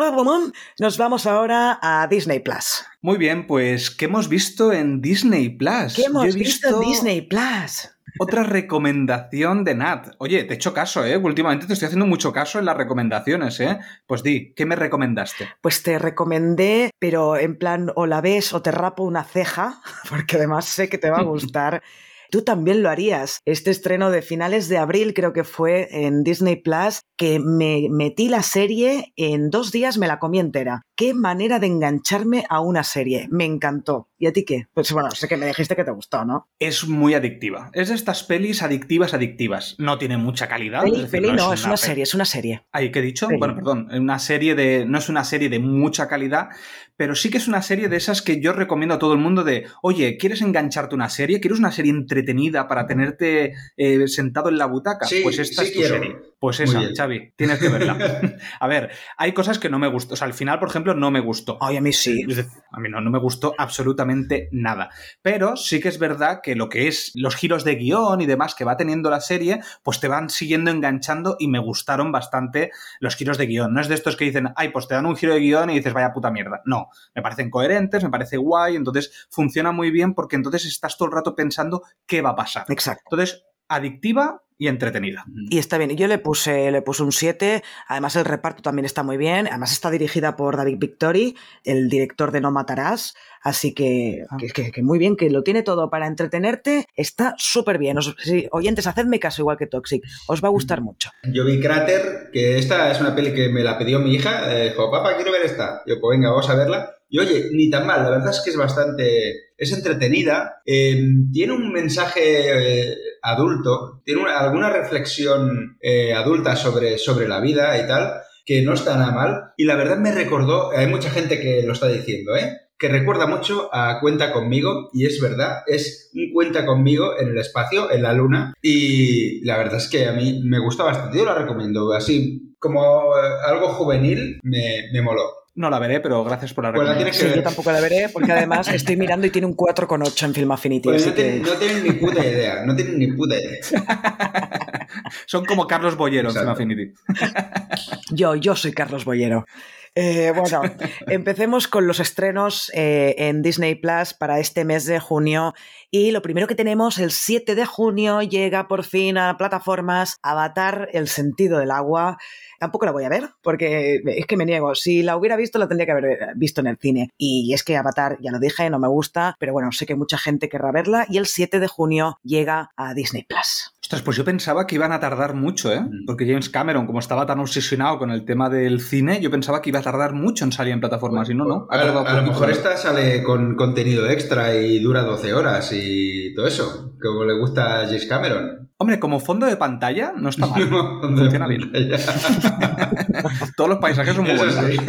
nos vamos ahora a Disney Plus. Muy bien, pues ¿qué hemos visto en Disney Plus? ¿Qué hemos visto en Disney Plus? Otra recomendación de Nat. Oye, te he hecho caso, ¿eh? Últimamente te estoy haciendo mucho caso en las recomendaciones, ¿eh? Pues di, ¿qué me recomendaste? Pues te recomendé, pero en plan, o la ves o te rapo una ceja, porque además sé que te va a gustar. Tú también lo harías. Este estreno de finales de abril creo que fue en Disney Plus, que me metí la serie, en dos días me la comí entera. Qué manera de engancharme a una serie. Me encantó. ¿Y a ti qué? Pues bueno, sé que me dijiste que te gustó, ¿no? Es muy adictiva. Es de estas pelis adictivas, adictivas. No tiene mucha calidad. Peli, no, es, una, serie, es una serie. ¿Ay, qué he dicho? Bueno, perdón. Una serie de. No es una serie de mucha calidad, pero sí que es una serie de esas que yo recomiendo a todo el mundo de, oye, ¿quieres engancharte una serie? ¿Quieres una serie entretenida para tenerte eh, sentado en la butaca? pues esta es tu serie. Pues esa, Xavi, tienes que verla. a ver, hay cosas que no me gustan. O sea, al final, por ejemplo, no me gustó. Ay, a mí sí. A mí no, no me gustó absolutamente nada. Pero sí que es verdad que lo que es los giros de guion y demás que va teniendo la serie, pues te van siguiendo enganchando y me gustaron bastante los giros de guion. No es de estos que dicen, ay, pues te dan un giro de guion y dices, vaya puta mierda. No, me parecen coherentes, me parece guay, entonces funciona muy bien porque entonces estás todo el rato pensando qué va a pasar. Exacto. Entonces, adictiva y entretenida. Y está bien. Yo le puse, le puse un 7. Además, el reparto también está muy bien. Además, está dirigida por David Victory, el director de No Matarás. Así que, ah. que, muy bien, que lo tiene todo para entretenerte. Está súper bien. oyentes, hacedme caso igual que Toxic. Os va a gustar mucho. Yo vi Crater, que esta es una peli que me la pidió mi hija. Eh, dijo, papá, quiero ver esta. Yo, pues venga, vamos a verla. Y oye, ni tan mal, la verdad es que es bastante, es entretenida, eh, tiene un mensaje eh, adulto, tiene alguna reflexión adulta sobre, sobre la vida y tal, que no está nada mal. Y la verdad me recordó, hay mucha gente que lo está diciendo, ¿eh? que recuerda mucho a Cuenta conmigo, y es verdad, es un Cuenta conmigo en el espacio, en la luna, y la verdad es que a mí me gusta bastante, yo la recomiendo, así como eh, algo juvenil, me, me moló. No la veré, pero gracias por la Pues recomendación. Sí, yo tampoco la veré, porque además estoy mirando y tiene un 4,8 en Film Affinity. Pues así no, tienen, que... no tienen ni puta idea, no tienen ni puta idea. Son como Carlos Bollero en Film. Affinity. Yo, yo soy Carlos Boyero. Eh, bueno, empecemos con los estrenos eh, en Disney Plus para este mes de junio. Y lo primero que tenemos, el 7 de junio, llega por fin a plataformas Avatar, El sentido del agua. Tampoco la voy a ver, porque es que me niego. Si la hubiera visto, la tendría que haber visto en el cine. Y es que Avatar, ya lo dije, no me gusta, pero bueno, sé que mucha gente querrá verla. Y el 7 de junio llega a Disney Plus. Ostras, pues yo pensaba que iban a tardar mucho, ¿eh? Mm. Porque James Cameron, como estaba tan obsesionado con el tema del cine, yo pensaba que iba a tardar mucho en salir en plataformas y no, no. ha A, a lo mejor esta sale con contenido extra y dura 12 horas y todo eso, como le gusta a James Cameron. Hombre, como fondo de pantalla no está mal. Funciona bien. Todos los paisajes son muy Eso buenos. sí.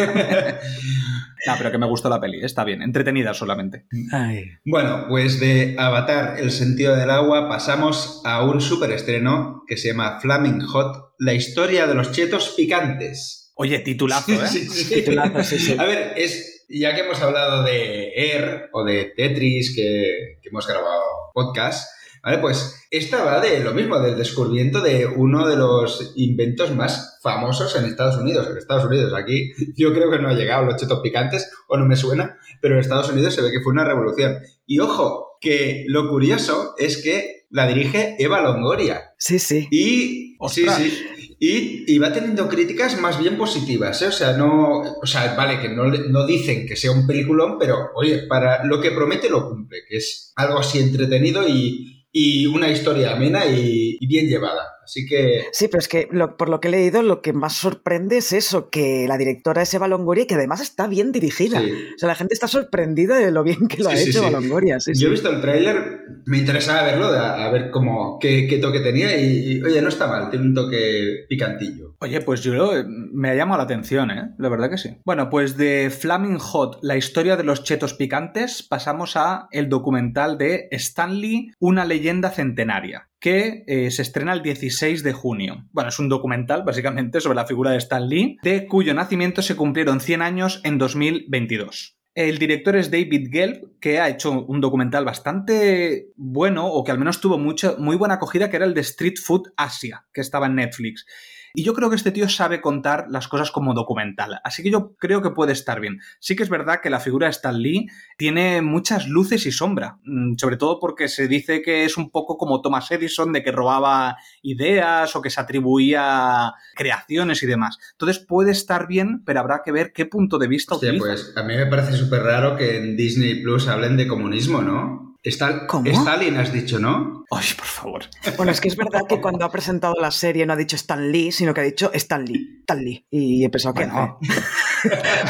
No, pero que me gustó la peli, está bien, entretenida solamente. Ay. Bueno, pues de Avatar, el sentido del agua, pasamos a un superestreno que se llama Flaming Hot, la historia de los chetos picantes. Oye, titulazo, ¿eh? Sí, sí. Titulazo, sí, sí. A ver, es, ya que hemos hablado de Air o de Tetris, que, que hemos grabado podcast, ¿vale? Pues esta va de lo mismo, del descubrimiento de uno de los inventos más famosos en Estados Unidos. En Estados Unidos, aquí yo creo que no ha llegado los chetos picantes, o no me suena, pero en Estados Unidos se ve que fue una revolución. Y ojo, que lo curioso es que la dirige Eva Longoria. Sí, sí. Y, sí, Ostras. sí. Y, y va teniendo críticas más bien positivas, ¿eh? O sea, no. O sea, vale, que no, no dicen que sea un peliculón, pero oye, para lo que promete lo cumple, que es algo así entretenido y, y una historia amena y, y bien llevada. Así que. Sí, pero es que lo- por lo que he leído, lo que más sorprende es eso, que la directora es Eva Longoria y que además está bien dirigida. Sí. O sea, la gente está sorprendida de lo bien que lo Sí, ha sí, hecho sí. Eva Longoria. Sí, Yo he visto el tráiler, me interesaba verlo, a, a ver cómo, qué, qué toque tenía y, y, oye, no está mal, tiene un toque picantillo. Oye, pues yo eh, me ha llamado la atención, ¿eh? La verdad que sí. Bueno, pues de Flaming Hot, la historia de los chetos picantes, pasamos a el documental de Stanley, una leyenda centenaria, que eh, se estrena el 16 de junio. Bueno, es un documental, básicamente, sobre la figura de Stan Lee, de cuyo nacimiento se cumplieron 100 años en 2022. El director es David Gelb, que ha hecho un documental bastante bueno, o que al menos tuvo mucha, muy buena acogida, que era el de Street Food Asia, que estaba en Netflix. Y yo creo que este tío sabe contar las cosas como documental, así que yo creo que puede estar bien. Sí que es verdad que la figura de Stan Lee tiene muchas luces y sombra, mm, sobre todo porque se dice que es un poco como Thomas Edison, de que robaba ideas o que se atribuía creaciones y demás. Entonces puede estar bien, pero habrá que ver qué punto de vista Hostia, utiliza. pues a mí me parece súper raro que en Disney Plus hablen de comunismo, ¿no? Está, ¿Cómo? Stalin has dicho, ¿no? Ay, por favor. Bueno, es que es verdad que cuando ha presentado la serie no ha dicho Stan Lee, sino que ha dicho Stan Lee, Stan Lee. Y he pensado que Bueno. no.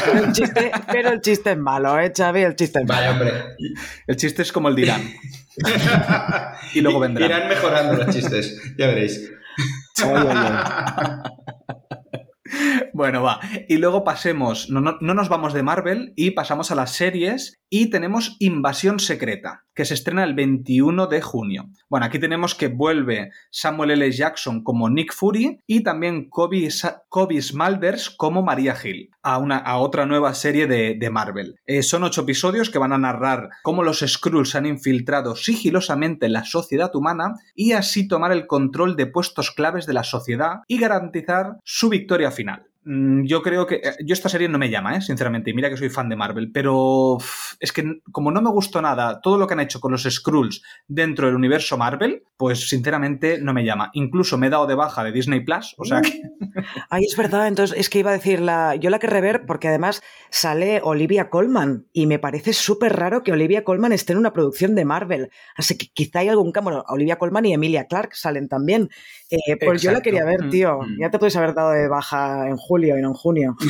pero, el chiste, pero el chiste es malo, ¿eh, Xavi? El chiste es malo. Vaya, hombre. El chiste es como el de Irán. Y luego vendrán. Irán mejorando los chistes, ya veréis. Oye, oye. Bueno, va. Y luego pasemos, no, no- no nos vamos de Marvel y pasamos a las series y tenemos Invasión Secreta, que se estrena el 21 de junio. Bueno, aquí tenemos que vuelve Samuel L. Jackson como Nick Fury y también Kobe, Smulders como Maria Hill, a, una, a otra nueva serie de, Marvel. Eh, son ocho episodios que van a narrar cómo los Skrulls han infiltrado sigilosamente en la sociedad humana y así tomar el control de puestos claves de la sociedad y garantizar su victoria final. Mm, Yo creo que. eh, Yo esta serie no me llama, ¿eh? sinceramente. Y mira que soy fan de Marvel. Pero es que como no me gustó nada todo lo que han hecho con los Skrulls dentro del universo Marvel, pues sinceramente no me llama. Incluso me he dado de baja de Disney Plus. O sea que. Ay, es verdad, entonces es que iba a decir, la, yo la querré ver porque además sale Olivia Colman y me parece súper raro que Olivia Colman esté en una producción de Marvel. Así que quizá hay algún cambio. Bueno, Olivia Colman y Emilia Clark salen también. Eh, pues yo la quería ver, Mm, tío. mm. Ya te puedes haber dado de baja en julio y no en junio.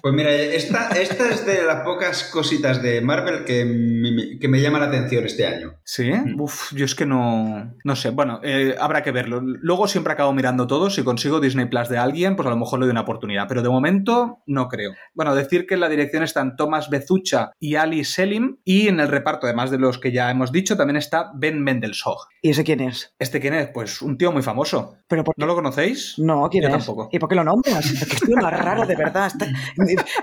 Pues mira, esta, esta es de las pocas cositas de Marvel que me, que me llama la atención este año. ¿Sí? Mm. Uf, yo es que no. No sé. Bueno, eh, habrá que verlo. Luego siempre acabo mirando todo. Si consigo Disney Plus de alguien, pues a lo mejor le doy una oportunidad. Pero de momento, no creo. Bueno, decir que en la dirección están Thomas Bezucha y Ali Selim. Y en el reparto, además de los que ya hemos dicho, también está Ben Mendelssohn. ¿Y ese quién es? ¿Este quién es? Pues un tío muy famoso. ¿Pero por ¿No lo conocéis? No, ¿quién Yo es? tampoco. ¿Y por qué lo nombras? Estoy más raro, de verdad. Está-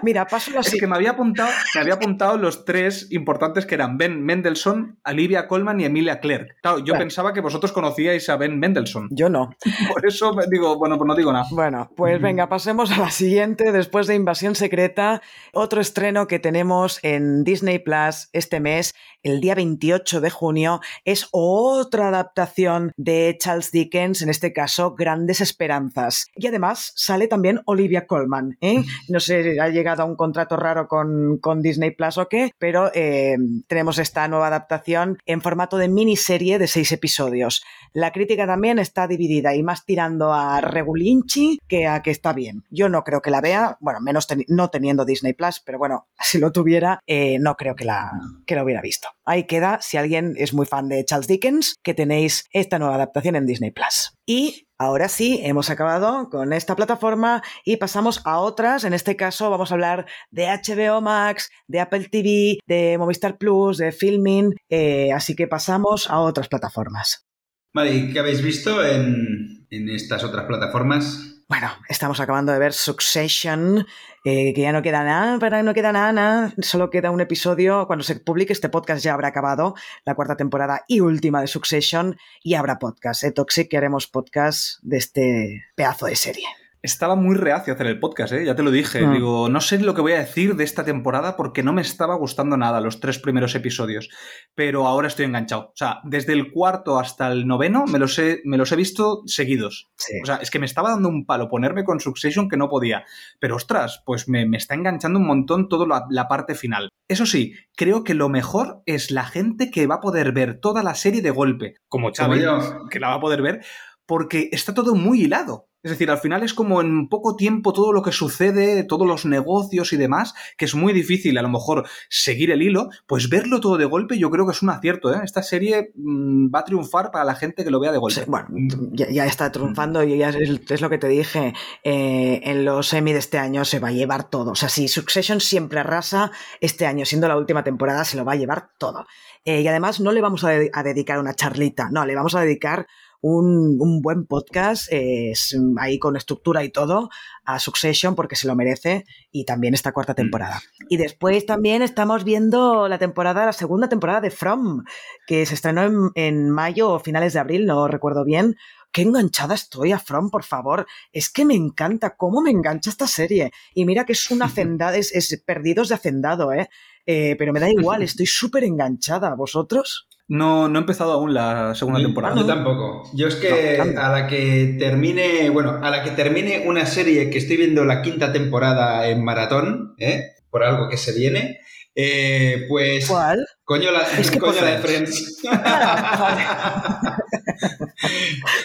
Mira, paso Es así. que me había apuntado, me había apuntado los tres importantes que eran Ben Mendelssohn, Olivia Colman y Emilia Clarke. Claro, yo pensaba que vosotros conocíais a Ben Mendelssohn. Yo no. Por eso digo, bueno, pues no digo nada. Bueno, pues venga, pasemos a la siguiente. Después de Invasión Secreta, otro estreno que tenemos en Disney Plus este mes, el día 28 de junio, es otra adaptación de Charles Dickens, en este caso, Grandes Esperanzas. Y además sale también Olivia Colman. ¿eh? No sé si ha llegado a un contrato raro con, con Disney Plus o qué, pero eh, tenemos esta nueva adaptación en formato de miniserie de seis episodios. La crítica también está dividida y más tirando a regulinchi que a que está bien. Yo no creo que la vea, bueno, menos teni- no teniendo Disney Plus, pero bueno, si lo tuviera, eh, no creo que la, que la hubiera visto. Ahí queda, si alguien es muy fan de Charles Dickens, que tenéis esta nueva adaptación en Disney Plus. Y ahora sí, hemos acabado con esta plataforma y pasamos a otras. En este caso vamos a hablar de HBO Max, de Apple TV, de Movistar Plus, de Filming, eh, así que pasamos a otras plataformas. Vale, ¿y qué habéis visto en estas otras plataformas? Bueno, estamos acabando de ver Succession, eh, que ya no queda nada, para no queda nada, nada, solo queda un episodio. Cuando se publique este podcast ya habrá acabado la cuarta temporada y última de Succession y habrá podcast. ¿eh? Que haremos podcast de este pedazo de serie. Estaba muy reacio a hacer el podcast, ¿eh? ya te lo dije. Mm. Digo, no sé lo que voy a decir de esta temporada porque no me estaba gustando nada los tres primeros episodios. Pero ahora estoy enganchado. O sea, desde el cuarto hasta el noveno me los he, me los he visto seguidos. Sí. O sea, es que me estaba dando un palo ponerme con Succession que no podía. Pero ostras, pues me, me está enganchando un montón toda la, la parte final. Eso sí, creo que lo mejor es la gente que va a poder ver toda la serie de golpe. Como yo. que la va a poder ver, porque está todo muy hilado. Es decir, al final es como en poco tiempo todo lo que sucede, todos los negocios y demás, que es muy difícil a lo mejor seguir el hilo, pues verlo todo de golpe yo creo que es un acierto. ¿eh? Esta serie mm, va a triunfar para la gente que lo vea de golpe. Bueno, ya, está triunfando y ya es, es lo que te dije. eh, en los Emmy de este año se va a llevar todo. O sea, si Succession siempre arrasa, este año, siendo la última temporada, se lo va a llevar todo. Eh, y además no le vamos a dedicar una charlita, no, le vamos a dedicar un, un buen podcast eh, es- ahí con estructura y todo a Succession porque se lo merece y también esta cuarta temporada. Y después también estamos viendo la temporada, la segunda temporada de From, que se estrenó en, en mayo o finales de abril, no recuerdo bien. Qué enganchada estoy a From, por favor. Es que me encanta cómo me engancha esta serie. Y mira que es una hacendada, es, es perdidos de hacendado, ¿eh? Eh, pero me da igual, estoy súper enganchada. ¿Vosotros? No, no he empezado aún la segunda Yo- temporada. Yo tampoco. Yo es que a la que termine, bueno, a la que termine una serie que estoy viendo la quinta temporada en maratón, ¿eh? por algo que se viene, eh, pues ¿Cuál? coño la, Es que coño la de Friends.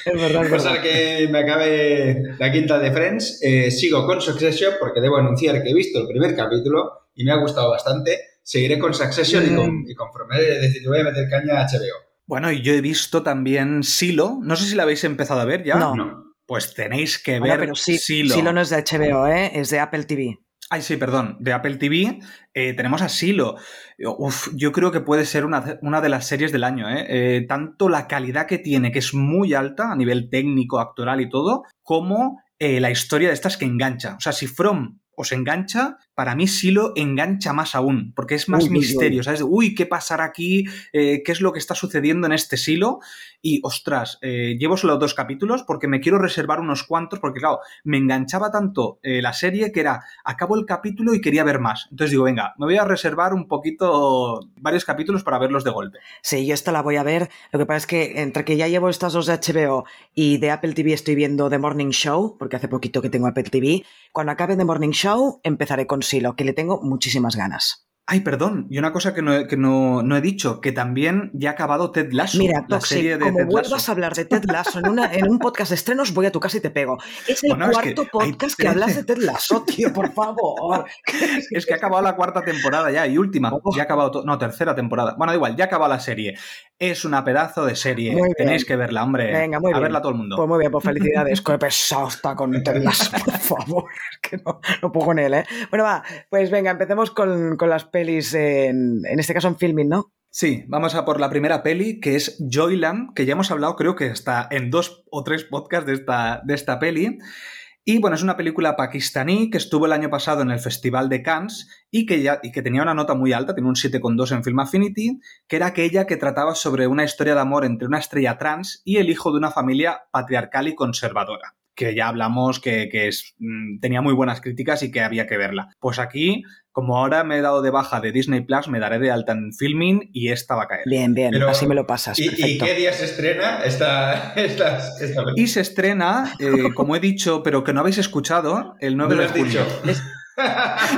Es verdad, Pues que me acabe la quinta de Friends, eh, sigo con Succession porque debo anunciar que he visto el primer capítulo y me ha gustado bastante. Seguiré con Succession y, con, y es decir, le voy a meter caña a HBO. Bueno, y yo he visto también Silo. No sé si la habéis empezado a ver ya. No. No. Pues tenéis que Bueno, ver pero sí, Silo. Silo no es de HBO, ¿eh? Es de Apple TV. Ay, sí, perdón. De Apple TV eh, tenemos a Silo. Uf, yo creo que puede ser una, una de las series del año. ¿eh? Eh, tanto la calidad que tiene, que es muy alta a nivel técnico, actoral y todo, como eh, la historia de estas que engancha. O sea, si From os engancha, para mí Silo engancha más aún, porque es más Uy, uy, uy. misterio, ¿sabes? Uy, ¿qué pasará aquí? Eh, ¿Qué es lo que está sucediendo en este Silo? Y, ostras, eh, llevo solo dos capítulos porque me quiero reservar unos cuantos, porque, claro, me enganchaba tanto eh, la serie que era, acabo el capítulo y quería ver más. Entonces digo, venga, me voy a reservar un poquito, varios capítulos para verlos de golpe. Sí, yo esta la voy a ver. Lo que pasa es que entre que ya llevo estas dos de HBO y de Apple TV estoy viendo The Morning Show, porque hace poquito que tengo Apple TV, cuando acabe The Morning Show empezaré con Silo, que le tengo muchísimas ganas. Ay, perdón, y una cosa que no, he- que no, no he dicho, que también ya ha acabado Ted Lasso. Mira, la Toxic, serie de como Ted vuelvas Lasso. a hablar de Ted Lasso en, una- en un podcast de estrenos, voy a tu casa y te pego. Es el Bueno, es que cuarto podcast que hablas de. Ted Lasso, tío, por favor. Es que ha acabado la cuarta temporada ya y última. Oh. Ya ha acabado todo. No, tercera temporada. Bueno, da igual, ya ha acabado la serie. Es una pedazo de serie. Tenéis que verla, hombre. Venga, muy a bien. verla todo el mundo. Pues muy bien, pues felicidades. Qué pesado está con Ted Lasso, por favor. Que no, no puedo con él, ¿eh? Bueno, va, pues venga, empecemos con, con las pelis, en, en este caso en filming, ¿no? Sí, vamos a por la primera peli, que es Joyland, que ya hemos hablado, creo que está en dos o tres podcasts de esta, de esta peli. Y bueno, es una película pakistaní que estuvo el año pasado en el Festival de Cannes y que, ya, y que tenía una nota muy alta, tiene un 7,2 en Film Affinity, que era aquella que trataba sobre una historia de amor entre una estrella trans y el hijo de una familia patriarcal y conservadora. Que ya hablamos que, que es, mm, tenía muy buenas críticas y que había que verla. Pues aquí, como ahora me he dado de baja de Disney Plus, me daré de alta en Filming y esta va a caer. Bien, bien, Pero- así me lo pasas. ¿Y, y qué día se estrena esta, esta, esta? Y se estrena, eh, como he dicho, pero que no habéis escuchado, el 9 ¿No lo de dicho?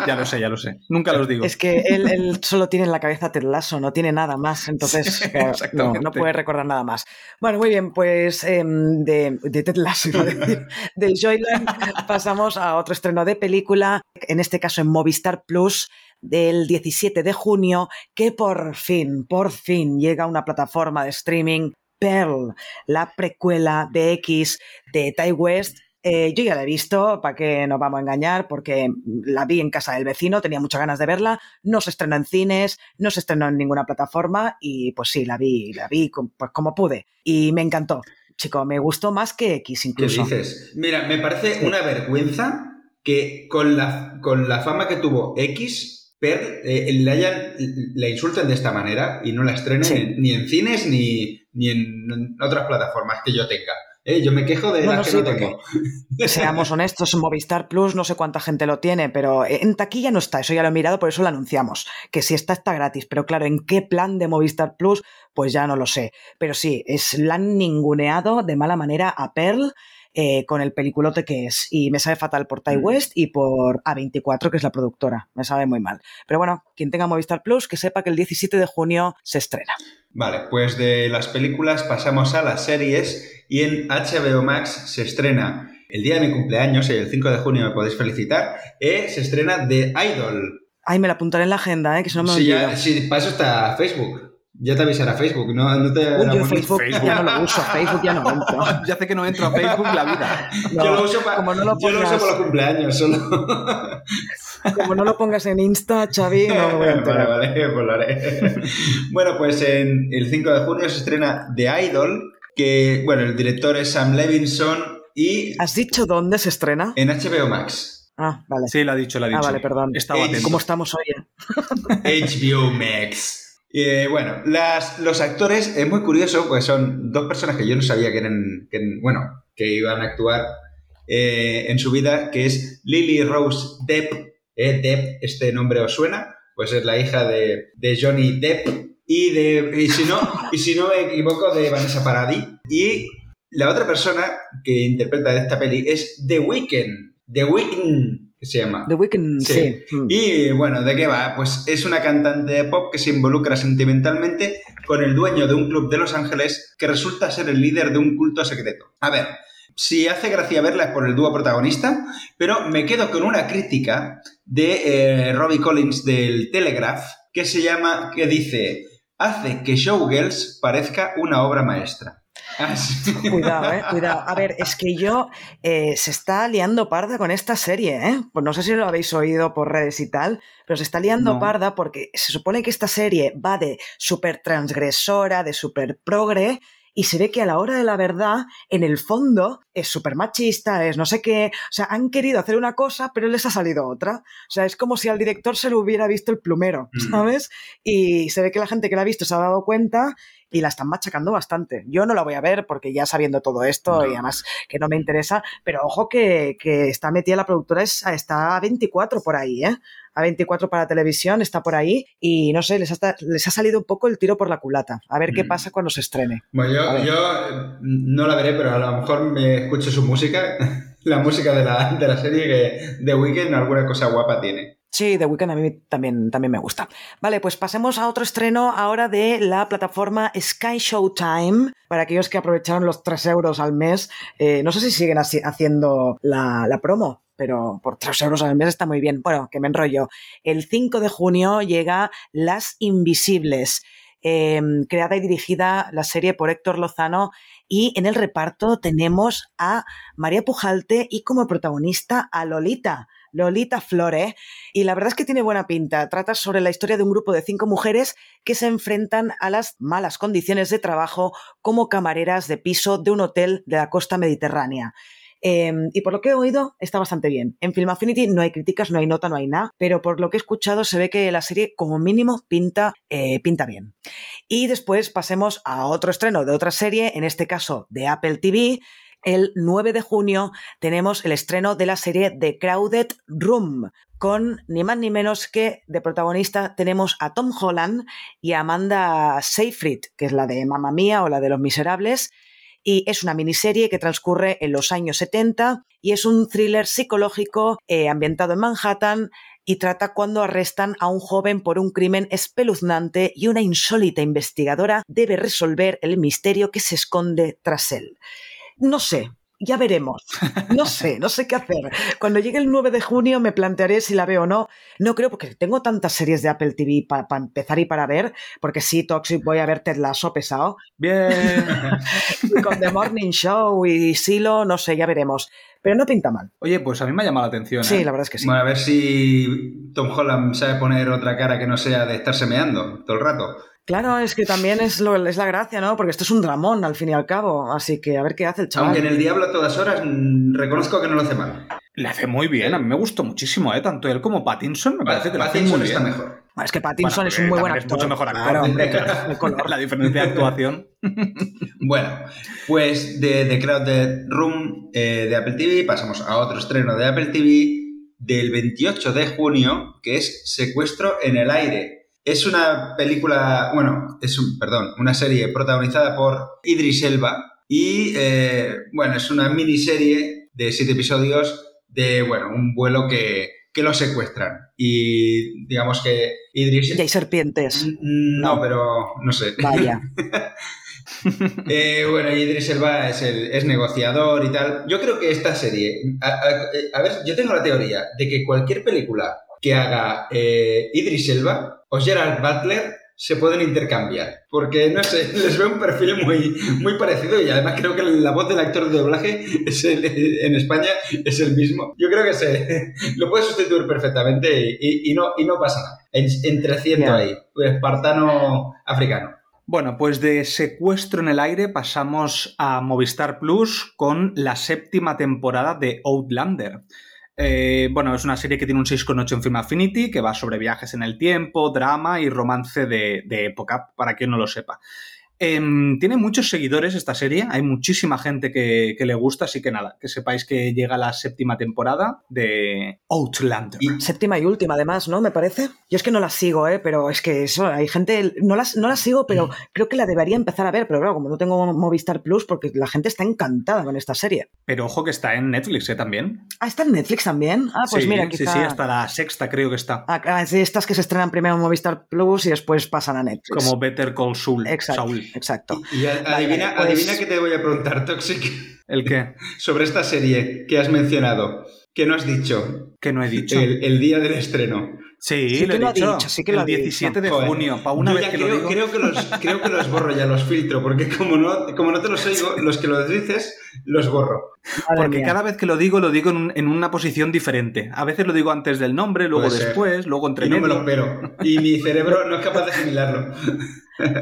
Ya lo sé, ya lo sé. Nunca los digo. Es que él, él solo tiene en la cabeza Ted Lasso, no tiene nada más, entonces Sí, no, puede recordar nada más. Bueno, muy bien, pues em, de, de Ted Lasso, de Joyland pasamos a otro estreno de película, en este caso en Movistar Plus, del 17 de junio, que por fin, por fin llega a una plataforma de streaming, Pearl, la precuela de X de Ty West, eh, yo ya la he visto, para que nos vamos a engañar, porque la vi en casa del vecino, tenía muchas ganas de verla, no se estrenó en cines, no se estrenó en ninguna plataforma y pues sí, la vi, la vi pues como pude y me encantó. Chico, me gustó más que X ¿Qué incluso. dices? Mira, me parece una vergüenza que con la, con la fama que tuvo X, Per, eh, le, hayan, la insulten de esta manera y no la estrenen Sí. ni en cines ni, ni en otras plataformas que yo tenga. Eh, yo me quejo de las que no tengo. Seamos honestos, Movistar Plus no sé cuánta gente lo tiene, pero en taquilla no está, eso ya lo he mirado, por eso lo anunciamos, que si está está gratis, pero claro, ¿en qué plan de Movistar Plus? Pues ya no lo sé. Pero sí, es, la han ninguneado de mala manera a Pearl eh, con el peliculote que es. Y me sabe fatal por Ty Mm. West y por A24, que es la productora. Me sabe muy mal. Pero bueno, quien tenga Movistar Plus, que sepa que el 17 de junio se estrena. Vale, pues de las películas pasamos a las series y en HBO Max se estrena el día de mi cumpleaños, el 5 de junio me podéis felicitar, eh, se estrena The Idol. Ay, me la apuntaré en la agenda, ¿eh? que si no me Sí, olvido. ya, sí, para eso está Facebook. Ya te avisará Facebook, no, no te... Uy, yo Facebook, Facebook. ya no lo uso, Facebook ya no entro. Ya hace que no entro a Facebook la vida. No, yo lo uso para como no lo yo lo uso pongas- para los cumpleaños solo. Como no lo pongas en Insta, Xavi, no me voy a vale, vale, pues lo haré. bueno, pues en el 5 de junio se estrena The Idol, que, bueno, el director es Sam Levinson y ¿Has dicho dónde se estrena? en HBO Max. Ah, vale. Sí, lo ha dicho, lo ha dicho. Ah, vale, perdón. Estaba atento. ¿Cómo estamos hoy? eh? HBO Max. Eh, bueno, los actores es muy curioso, pues son dos personas que yo no sabía que eran, que, bueno, que iban a actuar eh, en su vida, que es Lily Rose Depp. Eh, Depp, este nombre os suena, pues es la hija de, de Johnny Depp y de, y si no, y si no me equivoco, de Vanessa Paradis. Y la otra persona que interpreta esta peli es The Weeknd. The Weeknd, que se llama. The Weeknd, Sí. sí. Mm. Y bueno, ¿de qué va? Pues es una cantante de pop que se involucra sentimentalmente con el dueño de un club de Los Ángeles que resulta ser el líder de un culto secreto. A ver, si hace gracia verla es por el dúo protagonista, pero me quedo con una crítica de eh, Robbie Collins del Telegraph que se llama, que dice, hace que Showgirls parezca una obra maestra. Así. Cuidado, eh, cuidado. A ver, es que yo eh, se está liando parda con esta serie, ¿eh? Pues no sé si lo habéis oído por redes y tal, pero se está liando No. parda porque se supone que esta serie va de súper transgresora, de súper progre, y se ve que a la hora de la verdad, en el fondo, es súper machista, es no sé qué. O sea, han querido hacer una cosa, pero les ha salido otra. O sea, es como si al director se le hubiera visto el plumero, Mm. ¿sabes? Y se ve que la gente que la ha visto se ha dado cuenta y la están machacando bastante. Yo no la voy a ver porque ya sabiendo todo esto No. y además que no me interesa, pero ojo que, que está metida la productora, es- está a 24 por ahí, ¿eh? A 24 para televisión, está por ahí y no sé, les ha, les ha salido un poco el tiro por la culata. A ver qué Mm. pasa cuando se estrene. Bueno, yo, yo eh, no la veré, pero a lo mejor me escucho su música, la música de la, de la serie, que The Weeknd alguna cosa guapa tiene. Sí, The Weeknd a mí también, también me gusta. Vale, pues pasemos a otro estreno ahora de la plataforma Sky Showtime. Para aquellos que aprovecharon los 3 euros al mes, eh, no sé si siguen así, haciendo la, la promo, pero por 3 euros al mes está muy bien. Bueno, que me enrollo. El 5 de junio llega Las Invisibles. Eh, creada y dirigida la serie por Héctor Lozano y en el reparto tenemos a María Pujalte y como protagonista a Lolita. Lolita Flores, y la verdad es que tiene buena pinta. Trata sobre la historia de un grupo de cinco mujeres que se enfrentan a las malas condiciones de trabajo como camareras de piso de un hotel de la costa mediterránea. Eh, y por lo que he oído, está bastante bien. En Film Affinity no hay críticas, no hay nota, no hay nada, pero por lo que he escuchado se ve que la serie como mínimo pinta, eh, pinta bien. Y después pasemos a otro estreno de otra serie, en este caso de Apple TV, el 9 de junio tenemos el estreno de la serie The Crowded Room, con ni más ni menos que de protagonista tenemos a Tom Holland y a Amanda Seyfried, que es la de Mamma Mía o la de Los Miserables, y es una miniserie que transcurre en los años 70 y es un thriller psicológico eh, ambientado en Manhattan y trata cuando arrestan a un joven por un crimen espeluznante y una insólita investigadora debe resolver el misterio que se esconde tras él. No sé, ya veremos. No sé, no sé qué hacer. Cuando llegue el 9 de junio me plantearé si la veo o no. No creo porque tengo tantas series de Apple TV para empezar y para ver, porque sí, Toxic voy a ver Ted Lasso pesado. Bien. y con The Morning Show y Silo, no sé, ya veremos. Pero no pinta mal. Oye, pues a mí me ha llamado la atención. Sí, ¿eh? la verdad es que sí. Bueno, a ver si Tom Holland sabe poner otra cara que no sea de estar semeando todo el rato. Claro, es que también es, lo, es la gracia, ¿no? Porque esto es un dramón, al fin y al cabo. Así que a ver qué hace el chaval. Aunque en el Diablo a todas horas mm, reconozco que no lo hace mal. Le hace muy bien, a mí me gustó muchísimo, ¿eh? Tanto él como Pattinson me parece que lo hace Pattinson muy está bien. mejor. Bueno, es que Pattinson Bueno, es un muy buen actor. Es mucho mejor actor. Claro, hombre, claro, el color. La diferencia de actuación. Bueno, pues de The Crowded Room eh, de Apple TV pasamos a otro estreno de Apple TV del 28 de junio, que es Secuestro en el aire. Es una película, bueno, es un, perdón, una serie protagonizada por Idris Elba y, eh, bueno, es una miniserie de siete episodios de, bueno, un vuelo que, que lo secuestran. Y digamos que Idris... Y hay serpientes. No, pero no sé. Vaya. Eh, bueno, Idris Elba es, el, es negociador y tal. Yo creo que esta serie. A, a- a ver, yo tengo la teoría de que cualquier película que haga eh, Idris Elba o Gerard Butler se pueden intercambiar. Porque, no sé, les veo un perfil muy, muy parecido y además creo que la voz del actor de doblaje es el- en España es el mismo. Yo creo que se lo puede sustituir perfectamente y, no, y no pasa nada. En, entreciendo Ya. ahí, espartano africano. Bueno, pues de secuestro en el aire pasamos a Movistar Plus con la séptima temporada de Outlander. Eh, bueno, es una serie que tiene un 6,8 en Film Affinity, que va sobre viajes en el tiempo, drama y romance de, de época, para quien no lo sepa. Em, tiene muchos seguidores esta serie, hay muchísima gente que, que le gusta, así que nada, que sepáis que llega la séptima temporada de Outlander. Y- Séptima y última, además, ¿no? Me parece. Yo es que no la sigo, ¿eh? Pero es que eso, hay gente. No las, no la sigo, pero creo que la debería empezar a ver. Pero claro, como no tengo Movistar Plus, porque la gente está encantada con esta serie. Pero ojo que está en Netflix ¿eh? también. Ah, está en Netflix también. Ah, pues sí, mira, sí, quizá. sí, hasta la sexta creo que está. Ah, ah, sí, estas que se estrenan primero en Movistar Plus y después pasan a Netflix. Como Better Call Saul. Exacto. Saul. Exacto. Y adivina, pues- adivina que te voy a preguntar, Toxic, ¿El qué? sobre esta serie que has mencionado, que no has dicho Que no he dicho. el, el día del estreno. Sí, Sí lo que he lo ha dicho. dicho, sí que lo el dicho. 17 de Joder. junio. Para una Yo vez ya que creo, lo digo. creo que los, creo que los borro ya, los filtro, porque como no, como no te los oigo, los que los dices, los borro. Madre Porque mía. cada vez que lo digo, lo digo en, un- en una posición diferente. A veces lo digo antes del nombre, luego Puede ser. después, luego entre Y no me lo espero. Y mi cerebro no es capaz de asimilarlo.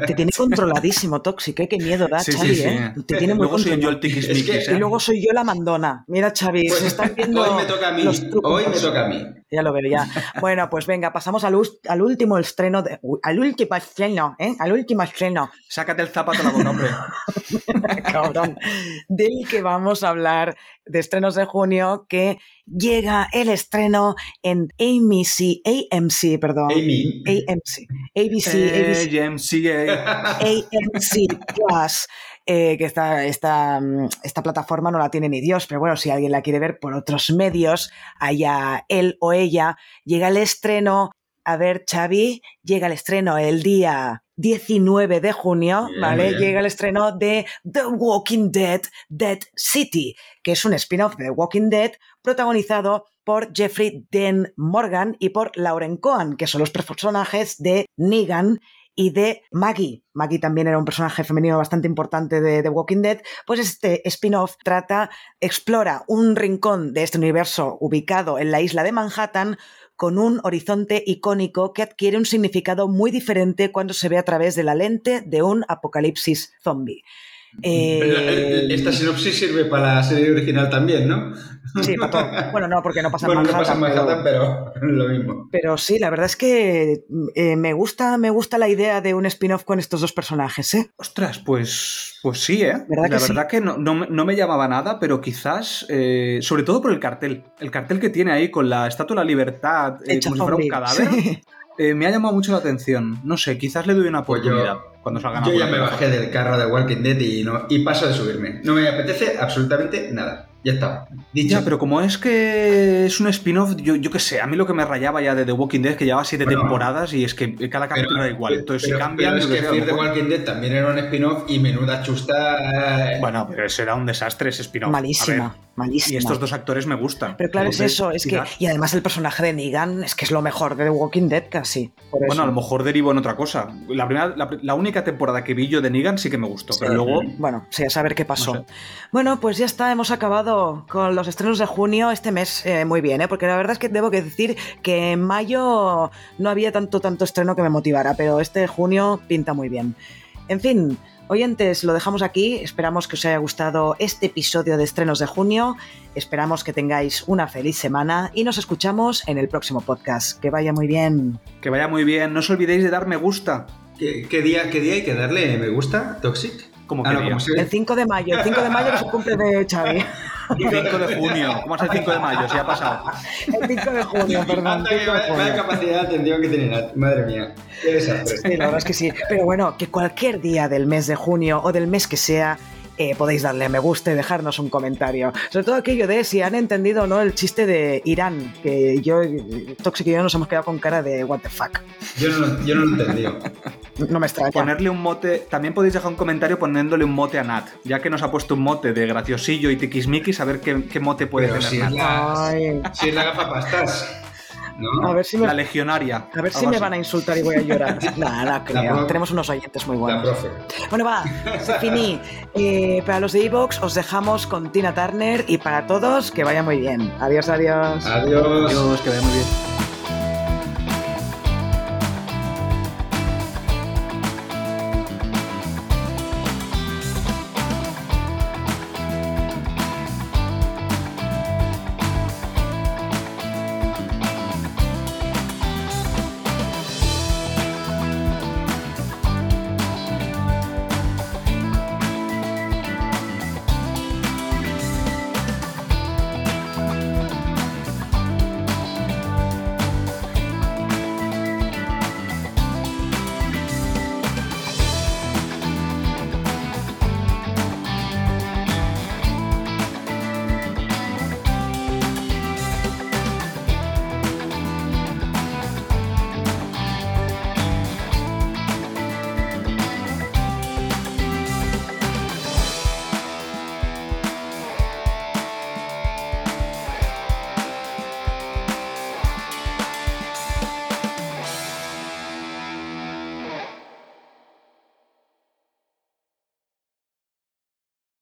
Te tiene controladísimo, Toxic, ¿eh? Qué miedo da, Sí, Xavi, sí. ¿eh? Te tiene muy Luego soy yo el Es que- ¿eh? Y luego soy yo la mandona. Mira, Xavi, Pues se están viendo hoy me toca a mí. los trucos. Hoy me toca a mí. Ya lo veo, ya. Bueno, pues venga, pasamos al, al último estreno, de, al último estreno, ¿eh? Al último estreno, Sácate el zapato la boca, hombre. cabrón, del que vamos a hablar de estrenos de junio, que llega el estreno en AMC, AMC, perdón. Amy. AMC, ABC, ABC, AMC Plus. eh, que esta, esta, mm, esta plataforma no la tiene ni Dios, pero bueno, si alguien la quiere ver por otros medios, allá él o ella, llega el estreno. A ver, Xavi, llega el estreno el día 19 de junio, Bien, ¿vale? bien. Llega el estreno de The Walking Dead, Dead City, que es un spin-off de The Walking Dead protagonizado por Jeffrey Dean Morgan y por Lauren Cohen, que son los personajes de Negan y de Maggie. Maggie también era un personaje femenino bastante importante de The Walking Dead. Pues este spin-off trata, explora un rincón de este universo ubicado en la isla de Manhattan con un horizonte icónico que adquiere un significado muy diferente cuando se ve a través de la lente de un apocalipsis zombie. Eh, Esta sinopsis sirve para la serie original también, ¿no? Sí, para todo. Bueno, no, porque no pasa en bueno, no Manhattan, pasa en pero- Manhattan, pero es lo mismo. Pero sí, la verdad es que eh, me gusta, me gusta la idea de un spin-off con estos dos personajes, ¿eh? Ostras, pues, pues sí, ¿eh? ¿Verdad la que sí? verdad que no, no me- no me llamaba nada, pero quizás, eh, sobre todo por el cartel. El cartel que tiene ahí con la Estatua de la Libertad, eh, como si fuera un cadáver, Sí. eh, me ha llamado mucho la atención. No sé, quizás le doy una Pues yo- oportunidad cuando salgan Yo ya me bajé del carro de Walking Dead y, no, y paso de subirme. No me apetece absolutamente nada. Ya está. Dicho. Ya, pero como es que es un spin-off, yo, yo qué sé, a mí lo que me rayaba ya de The Walking Dead es que llevaba siete Bueno. temporadas y es que cada capítulo era igual. Entonces, pero- si cambian, pero es que Fear the Walking Dead también era un spin-off y menuda chusta. eh, Bueno, pero ese era un desastre ese spin-off. A Malísima, ver, malísima. Y estos dos actores me gustan. Pero claro, es eso, es que. Y además el personaje de Negan es que es lo mejor de The Walking Dead casi. Por eso. Bueno, a lo mejor derivo en otra cosa. La, primera, la, la única temporada que vi yo de Negan sí que me gustó, pero luego Bueno, sí, a saber qué pasó. No sé. Bueno, pues ya está, hemos acabado con los estrenos de junio este mes eh, muy bien, ¿eh? porque la verdad es que debo que decir que en mayo no había tanto, tanto estreno que me motivara, pero este junio pinta muy bien. En fin, oyentes, lo dejamos aquí, esperamos que os haya gustado este episodio de estrenos de junio, esperamos que tengáis una feliz semana y nos escuchamos en el próximo podcast. Que vaya muy bien. que vaya muy bien. No os olvidéis de dar me gusta. ¿Qué, qué día, ¿Qué día hay que darle me gusta? ¿Toxic? Como Ah, no, quería. como se- El 5 de mayo, el 5 de mayo que es el cumple de Xavi. 5 de junio. ¿Cómo es el 5 de mayo? Si ha pasado. El 5 de junio, perdón. Que 5 de junio. vaya capacidad de atención que tiene Nat. Madre mía. Qué desastre. Sí, la verdad es que sí. Pero bueno, que cualquier día del mes de junio o del mes que sea, eh, podéis darle a me gusta y dejarnos un comentario. Sobre todo aquello de si han entendido o no el chiste de Irán, que yo, Toxic y yo nos hemos quedado con cara de what the fuck. Yo no, lo- yo no lo he entendido. No me extraña. Ponerle un mote. También podéis dejar un comentario poniéndole un mote a Nat. Ya que nos ha puesto un mote de graciosillo y tiquismiquis, a ver qué, qué mote puede Pero tener si Nat. es la, si es la gafa pastas. ¿No? a ver si me, La legionaria. a ver si me así. van a insultar y voy a llorar. Nada, no creo. Tenemos unos oyentes muy La buenos. profe. Bueno, va, se finí. Eh, para los de Evox os dejamos con Tina Turner y para todos que vaya muy bien. Adiós, adiós. Adiós. Adiós, que vaya muy bien.